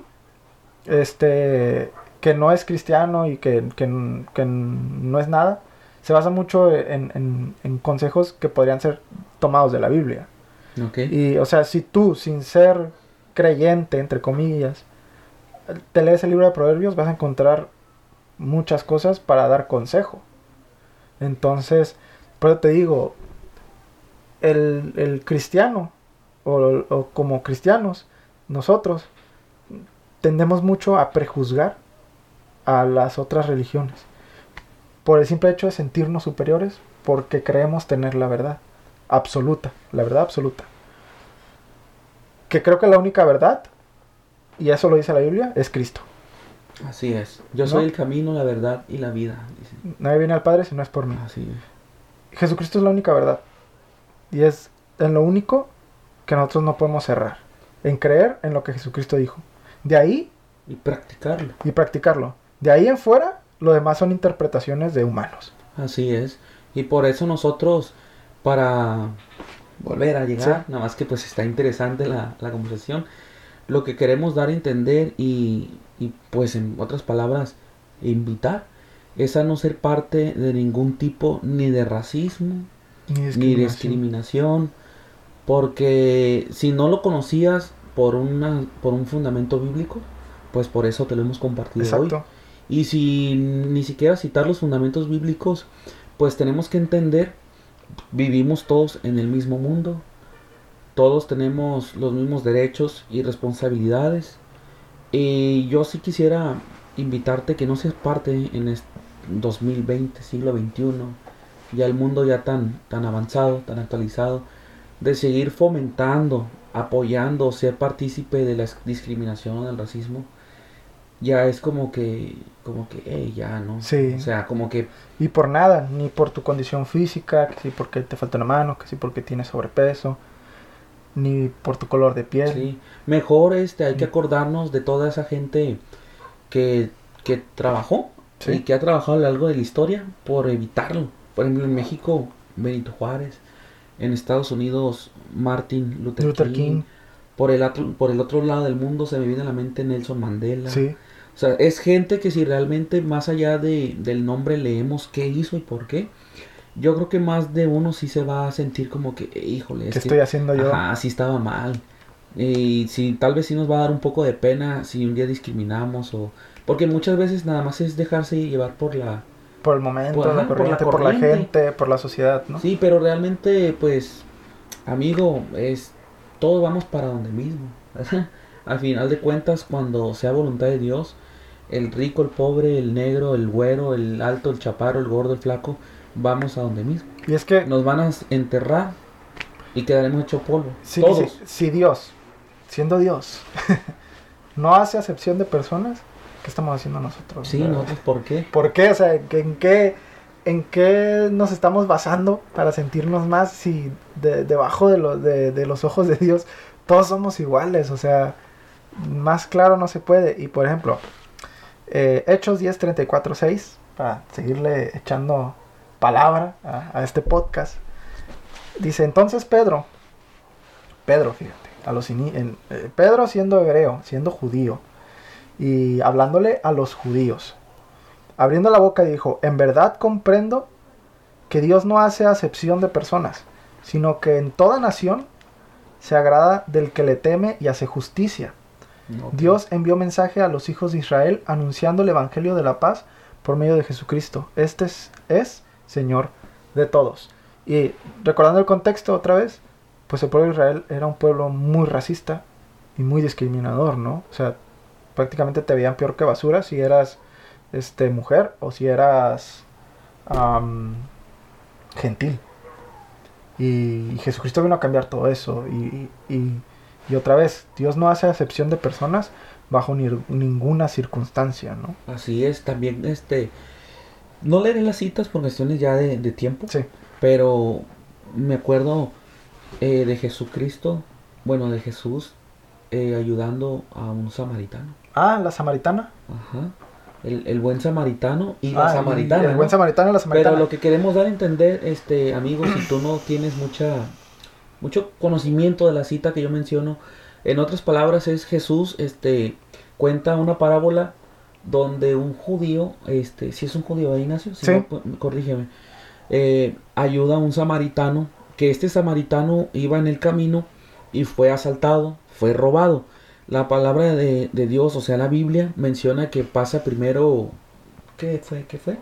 este, que no es cristiano y que, que- que no es nada, se basa mucho en, en- en consejos que podrían ser tomados de la Biblia. Y, o sea, si tú, sin ser creyente, entre comillas, te lees el libro de Proverbios, vas a encontrar muchas cosas para dar consejo. Entonces, por eso te digo, el, el cristiano, o, o como cristianos, nosotros tendemos mucho a prejuzgar a las otras religiones. Por el simple hecho de sentirnos superiores, porque creemos tener la verdad absoluta, la verdad absoluta. Que creo que la única verdad, y eso lo dice la Biblia, es Cristo. Así es. Yo ¿No? soy el camino, la verdad y la vida. dice. Nadie viene al Padre si no es por mí. Así es. Jesucristo es la única verdad. Y es en lo único que nosotros no podemos cerrar. En creer en lo que Jesucristo dijo. De ahí Y practicarlo. y practicarlo. De ahí en fuera, lo demás son interpretaciones de humanos. Así es. Y por eso nosotros, para volver a llegar, Sí. nada más que pues está interesante la, la conversación, lo que queremos dar a entender y, y, pues en otras palabras, invitar, es a no ser parte de ningún tipo ni de racismo, Ni ni discriminación. discriminación, porque si no lo conocías por, una, por un fundamento bíblico, pues por eso te lo hemos compartido hoy. Y si ni siquiera citar los fundamentos bíblicos, pues tenemos que entender, vivimos todos en el mismo mundo, todos tenemos los mismos derechos y responsabilidades. Y yo sí quisiera invitarte que no seas parte en este 2020, siglo XXI, ya el mundo ya tan, tan avanzado, tan actualizado, de seguir fomentando, apoyando, ser partícipe de la discriminación o del racismo ya es como que, como que, hey, ya, ¿no? Sí. O sea, como que, Y por nada, ni por tu condición física, que si porque te falta una mano, que si porque tienes sobrepeso, ni por tu color de piel. sí, mejor este, hay que acordarnos de toda esa gente que, que trabajó Sí. y que ha trabajado a lo largo de la historia por evitarlo. Por ejemplo, en México, Benito Juárez, en Estados Unidos, Martin Luther, Luther King. King. Por el, otro, por el otro lado del mundo se me viene a la mente Nelson Mandela. Sí, O sea, es gente que si realmente más allá de, del nombre leemos qué hizo y por qué, yo creo que más de uno sí se va a sentir como que, "Eh, híjole, es ¿Qué que- estoy haciendo yo? Ajá, sí estaba mal. Y sí, tal vez sí nos va a dar un poco de pena si un día discriminamos o... Porque muchas veces nada más es dejarse llevar por la... Por el momento, Por- la por la por la, gente, por la sociedad, ¿no? Sí, pero realmente, pues, amigo, es... Todos vamos para donde mismo. Al final de cuentas, cuando sea voluntad de Dios, el rico, el pobre, el negro, el güero, el alto, el chaparro, el gordo, el flaco, vamos a donde mismo. Y es que Nos van a enterrar y quedaremos hecho polvo. si, Todos. si- si Dios, siendo Dios, no hace acepción de personas, ¿qué estamos haciendo nosotros? Sí, nosotros, ¿por qué? ¿Por qué? O sea, ¿en qué- ¿en qué, en qué nos estamos basando para sentirnos más si de- debajo de, lo- de, de los ojos de Dios todos somos iguales? O sea, más claro no se puede. Y por ejemplo, eh, Hechos 10, 34, 6, para seguirle echando palabra a, este podcast, dice entonces Pedro, Pedro, fíjate, a los en- eh, Pedro siendo hebreo, siendo judío, y hablándole a los judíos. Abriendo la boca dijo, en verdad comprendo que Dios no hace acepción de personas, sino que en toda nación se agrada del que le teme y hace justicia. Dios envió mensaje a los hijos de Israel anunciando el Evangelio de la paz por medio de Jesucristo. Este es, Señor de todos. Y recordando el contexto otra vez, pues el pueblo de Israel era un pueblo muy racista y muy discriminador, ¿no? O sea, prácticamente te veían peor que basura si eras este mujer o si eras gentil. Y, Jesucristo vino a cambiar todo eso. Y otra vez, Dios no hace acepción de personas bajo ni- ninguna circunstancia, ¿no? Así es, también este... No leeré las citas por cuestiones ya de, de tiempo, Sí. pero me acuerdo eh, de Jesucristo, bueno, de Jesús eh, ayudando a un samaritano. Ah, la samaritana. Ajá. El, el buen samaritano y la Ah, y samaritana. El ¿no? buen samaritano y la samaritana. Pero lo que queremos dar a entender, este, amigos, si tú no tienes mucha, mucho conocimiento de la cita que yo menciono, en otras palabras es Jesús, este, cuenta una parábola donde un judío, este, si es un judío, ¿eh, Ignacio? Si Sí. no, pu- corrígeme. Eh, ayuda a un samaritano, que este samaritano iba en el camino y fue asaltado, fue robado. La palabra de, de Dios, o sea, la Biblia, menciona que pasa primero, ¿qué fue? ¿Qué fue?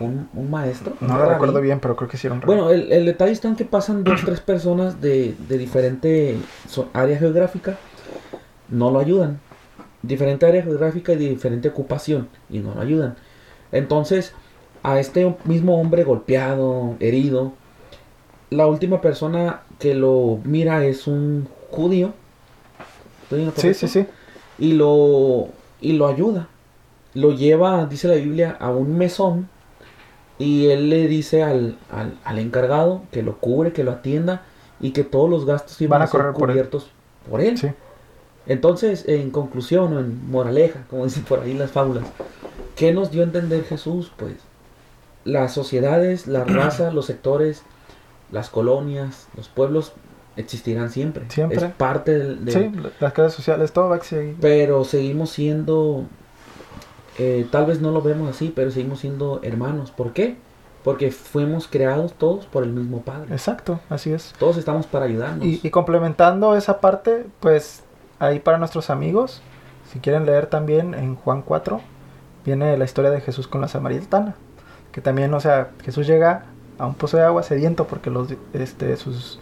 Un, un maestro. No lo recuerdo bien, pero creo que sí era un Bueno, el, el detalle está en que pasan dos, tres personas de, de diferente área geográfica, no lo ayudan. Diferente área geográfica y de diferente ocupación, y no lo ayudan. Entonces, a este mismo hombre golpeado, herido, la última persona que lo mira es un judío. ¿Estoy en lo Sí, sí, sí. y lo y lo ayuda. Lo lleva, dice la Biblia, a un mesón y él le dice al, al, al encargado que lo cubre, que lo atienda y que todos los gastos iban Van a a, ser correr por él. cubiertos por él. Sí. Entonces, en conclusión, o en moraleja, como dicen por ahí las fábulas, ¿qué nos dio a entender Jesús? Pues las sociedades, las razas, los sectores, las colonias, los pueblos existirán siempre. Siempre. Es parte del, del- Sí, las redes sociales, todo va a seguir. pero seguimos siendo, eh, tal vez no lo vemos así, pero seguimos siendo hermanos. ¿Por qué? Porque fuimos creados todos por el mismo Padre. Exacto, así es. Todos estamos para ayudarnos. Y, y complementando esa parte, pues ahí para nuestros amigos, si quieren leer también en Juan 4, viene la historia de Jesús con la samaritana. Que también, o sea, Jesús llega a un pozo de agua sediento porque los, este, sus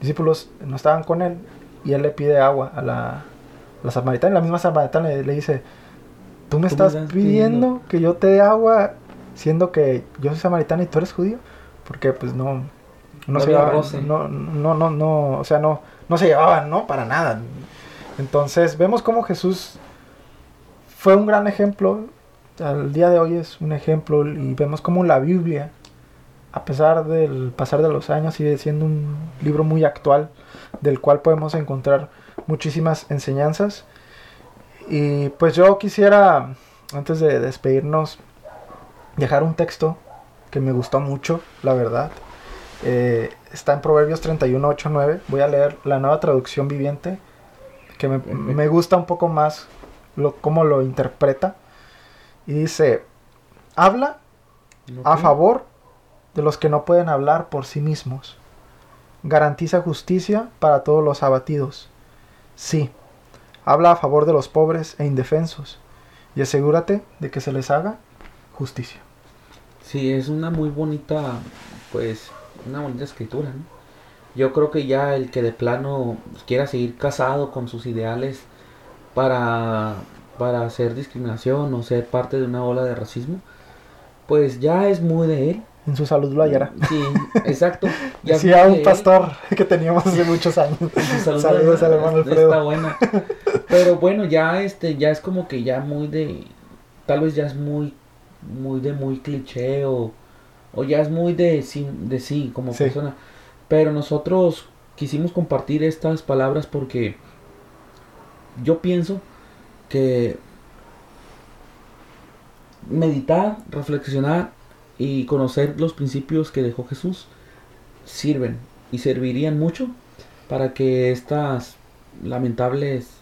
discípulos no estaban con él y él le pide agua a la, la samaritana. Y la misma samaritana le, le dice, tú me Tú estás pidiendo pidiendo". que yo te dé agua siendo que yo soy samaritana y tú eres judío. Porque pues no, no, No se llevaban, no, no, no, no, o sea, no, no se llevaban, ¿no? Para nada. Entonces vemos cómo Jesús fue un gran ejemplo, al día de hoy es un ejemplo y vemos cómo la Biblia, a pesar del pasar de los años, sigue siendo un libro muy actual del cual podemos encontrar muchísimas enseñanzas. Y pues yo quisiera, antes de despedirnos, dejar un texto que me gustó mucho, la verdad. Eh, está en Proverbios 31, 8, 9. Voy a leer la nueva traducción viviente, que me, me gusta un poco más lo, cómo lo interpreta. Y dice, habla a favor de los que no pueden hablar por sí mismos. Garantiza justicia para todos los abatidos. Sí, habla a favor de los pobres e indefensos y asegúrate de que se les haga justicia. Sí, es una muy bonita, pues, una bonita escritura, ¿no? Yo creo que ya el que de plano quiera seguir casado con sus ideales para, para hacer discriminación o ser parte de una ola de racismo, pues ya es muy de él. En su salud lo hallará. Sí, exacto. Ya Decía un él. pastor que teníamos hace muchos años. Saludos al hermano Está Alfredo. Pero bueno, ya este, ya es como que ya muy de, tal vez ya es muy, muy de muy cliché o, o ya es muy de sí, de sí como Sí. persona. Pero nosotros quisimos compartir estas palabras porque yo pienso que meditar, reflexionar y conocer los principios que dejó Jesús sirven y servirían mucho para que estas lamentables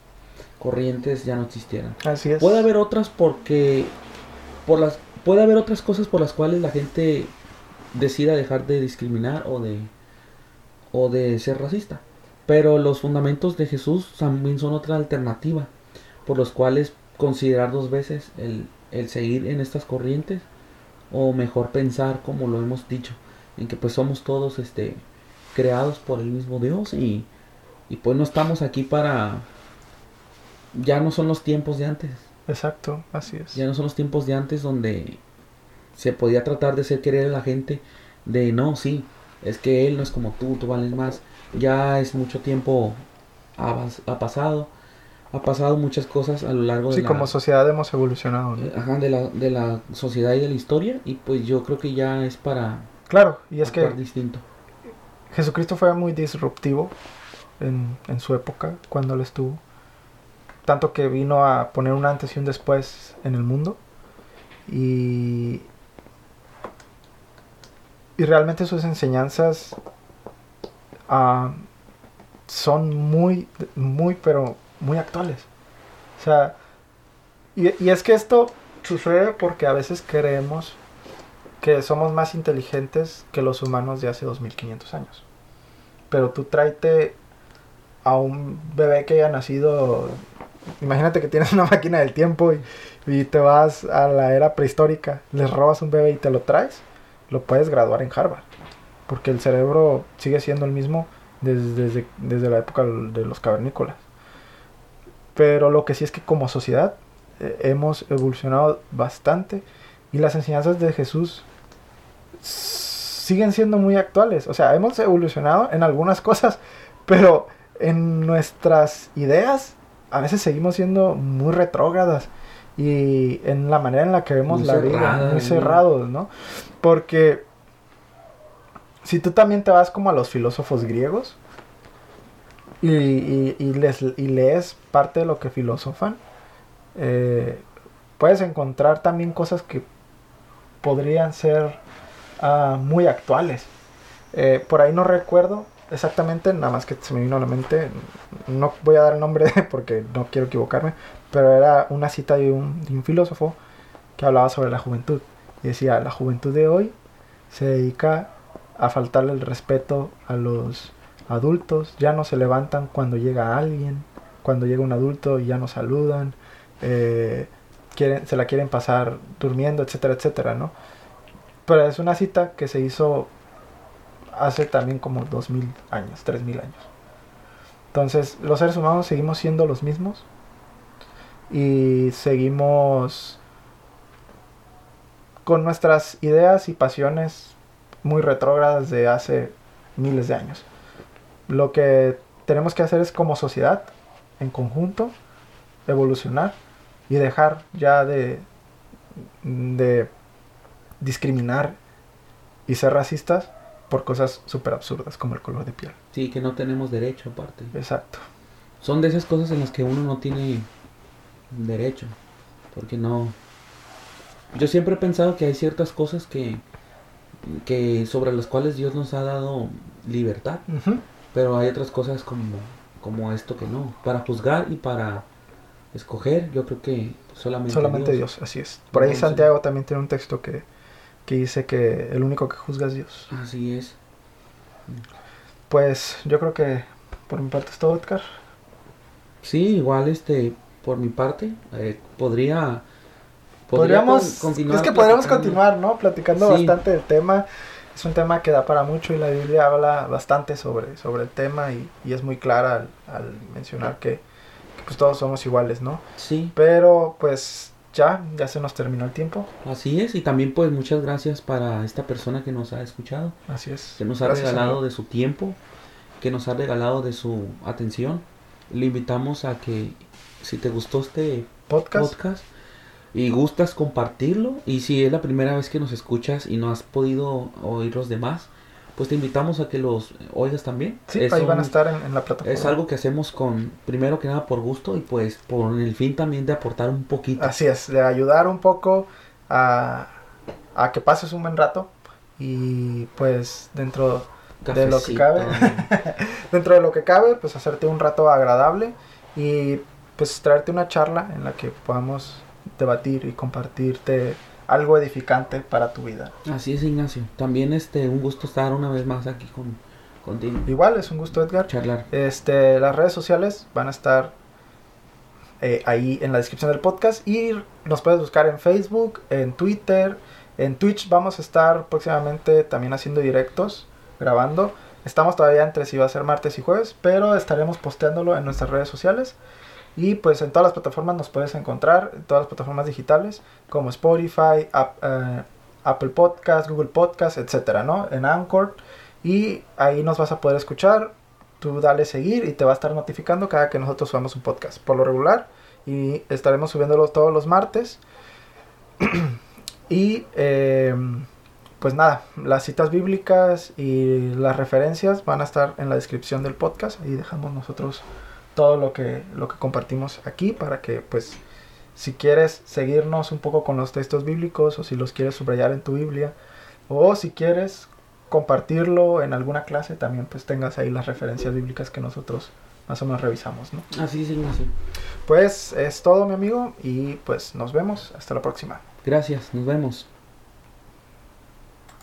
corrientes ya no existieran. Así es. Puede haber otras porque por las puede haber otras cosas por las cuales la gente decida dejar de discriminar o de o de ser racista. Pero los fundamentos de Jesús también son otra alternativa por los cuales considerar dos veces el, el seguir en estas corrientes o mejor pensar como lo hemos dicho en que pues somos todos este creados por el mismo Dios y, y pues no estamos aquí para ya no son los tiempos de antes Exacto, así es. ya no son los tiempos de antes donde se podía tratar de hacer querer a la gente de no, sí, es que él no es como tú, tú vales más. Ya es mucho tiempo ha, ha pasado, ha pasado muchas cosas a lo largo de Sí, la, como sociedad hemos evolucionado. ¿no? eh, ajá, de la de la sociedad y de la historia y pues yo creo que ya es para Claro, y es que distinto. Jesucristo fue muy disruptivo en, en su época, cuando él estuvo. Tanto que vino a poner un antes y un después en el mundo. Y, y realmente sus enseñanzas ah, son muy, muy, pero muy actuales. O sea, y, y es que esto sucede porque a veces creemos que somos más inteligentes que los humanos de hace 2500 años. Pero tú tráete a un bebé que haya nacido, imagínate que tienes una máquina del tiempo y, te vas a la era prehistórica, les robas un bebé y te lo traes, lo puedes graduar en Harvard. Porque el cerebro sigue siendo el mismo desde, desde, desde la época de los cavernícolas. Pero lo que sí es que como sociedad eh, hemos evolucionado bastante y las enseñanzas de Jesús siguen siendo muy actuales. O sea, hemos evolucionado en algunas cosas, pero en nuestras ideas a veces seguimos siendo muy retrógradas y en la manera en la que vemos Muy la vida, muy cerrados, ¿no? Porque si tú también te vas como a los filósofos griegos y, y- y les, y lees parte de lo que filosofan, eh, puedes encontrar también cosas que podrían ser ah, muy actuales. Eh, por ahí no recuerdo exactamente, nada más que se me vino a la mente, no voy a dar el nombre porque no quiero equivocarme, pero era una cita de un, de un filósofo que hablaba sobre la juventud. Y decía, la juventud de hoy se dedica a faltarle el respeto a los adultos, ya no se levantan cuando llega alguien, cuando llega un adulto y ya no saludan, eh, quieren, se la quieren pasar durmiendo, etcétera, etcétera, ¿no? Pero es una cita que se hizo hace también como dos mil años, tres mil años. Entonces, los seres humanos seguimos siendo los mismos y seguimos con nuestras ideas y pasiones muy retrógradas de hace miles de años. Lo que tenemos que hacer es como sociedad, en conjunto, evolucionar y dejar ya de, de discriminar y ser racistas por cosas súper absurdas como el color de piel. Sí, que no tenemos derecho aparte. Exacto. Son de esas cosas en las que uno no tiene derecho. Porque no. Yo siempre he pensado que hay ciertas cosas que. que sobre las cuales Dios nos ha dado libertad. Ujú. Pero hay otras cosas como. como esto que no. Para juzgar y para escoger, yo creo que solamente, Solamente Dios. así es. Por ahí Santiago también tiene un texto que que dice que el único que juzga es Dios. Así es. Pues yo creo que por mi parte es todo, Edgar. Sí, igual este, por mi parte, eh, podría... podría Podríamos, con- continuar es que podríamos continuar, ¿no? Platicando Sí. bastante del tema. Es un tema que da para mucho y la Biblia habla bastante sobre, sobre el tema y, y es muy clara al, al mencionar que, que, pues todos somos iguales, ¿no? Sí, Pero pues ya, ya se nos terminó el tiempo. así es. Y también pues muchas gracias para esta persona que nos ha escuchado, Así es. que nos ha Gracias, regalado amigo. de su tiempo, que nos ha regalado de su atención. Le invitamos a que si te gustó este podcast. podcast y gustas compartirlo y si es la primera vez que nos escuchas y no has podido oír los demás, pues te invitamos a que los oigas también. Sí, Es ahí van a estar en, en la plataforma. Es algo que hacemos con, primero que nada por gusto y pues por el fin también de aportar un poquito. Así es, de ayudar un poco a, a que pases un buen rato y pues dentro de lo que cabe, dentro de lo que cabe, pues hacerte un rato agradable y pues traerte una charla en la que podamos debatir y compartirte algo edificante para tu vida. Así es, Ignacio. También este un gusto estar una vez más aquí con contigo. Igual es un gusto, Edgar. Charlar. Este, las redes sociales van a estar eh, ahí en la descripción del podcast y nos puedes buscar en Facebook, en Twitter, en Twitch. Vamos a estar próximamente también haciendo directos, grabando. Estamos todavía entre si va a ser martes y jueves, pero estaremos posteándolo en nuestras redes sociales. Y pues en todas las plataformas nos puedes encontrar, en todas las plataformas digitales, como Spotify, eh, Apple Podcast, Google Podcast, etcétera, ¿no? En Anchor. Y ahí nos vas a poder escuchar. Tú dale seguir y te va a estar notificando cada que nosotros subamos un podcast. Por lo regular. Y estaremos subiéndolo todos los martes. y eh, pues nada, las citas bíblicas y las referencias van a estar en la descripción del podcast. Ahí dejamos nosotros todo lo que, lo que compartimos aquí para que pues si quieres seguirnos un poco con los textos bíblicos o si los quieres subrayar en tu Biblia o si quieres compartirlo en alguna clase también pues tengas ahí las referencias bíblicas que nosotros más o menos revisamos, ¿no? Así es, Ignacio. Pues es todo mi amigo y pues nos vemos hasta la próxima. Gracias, nos vemos.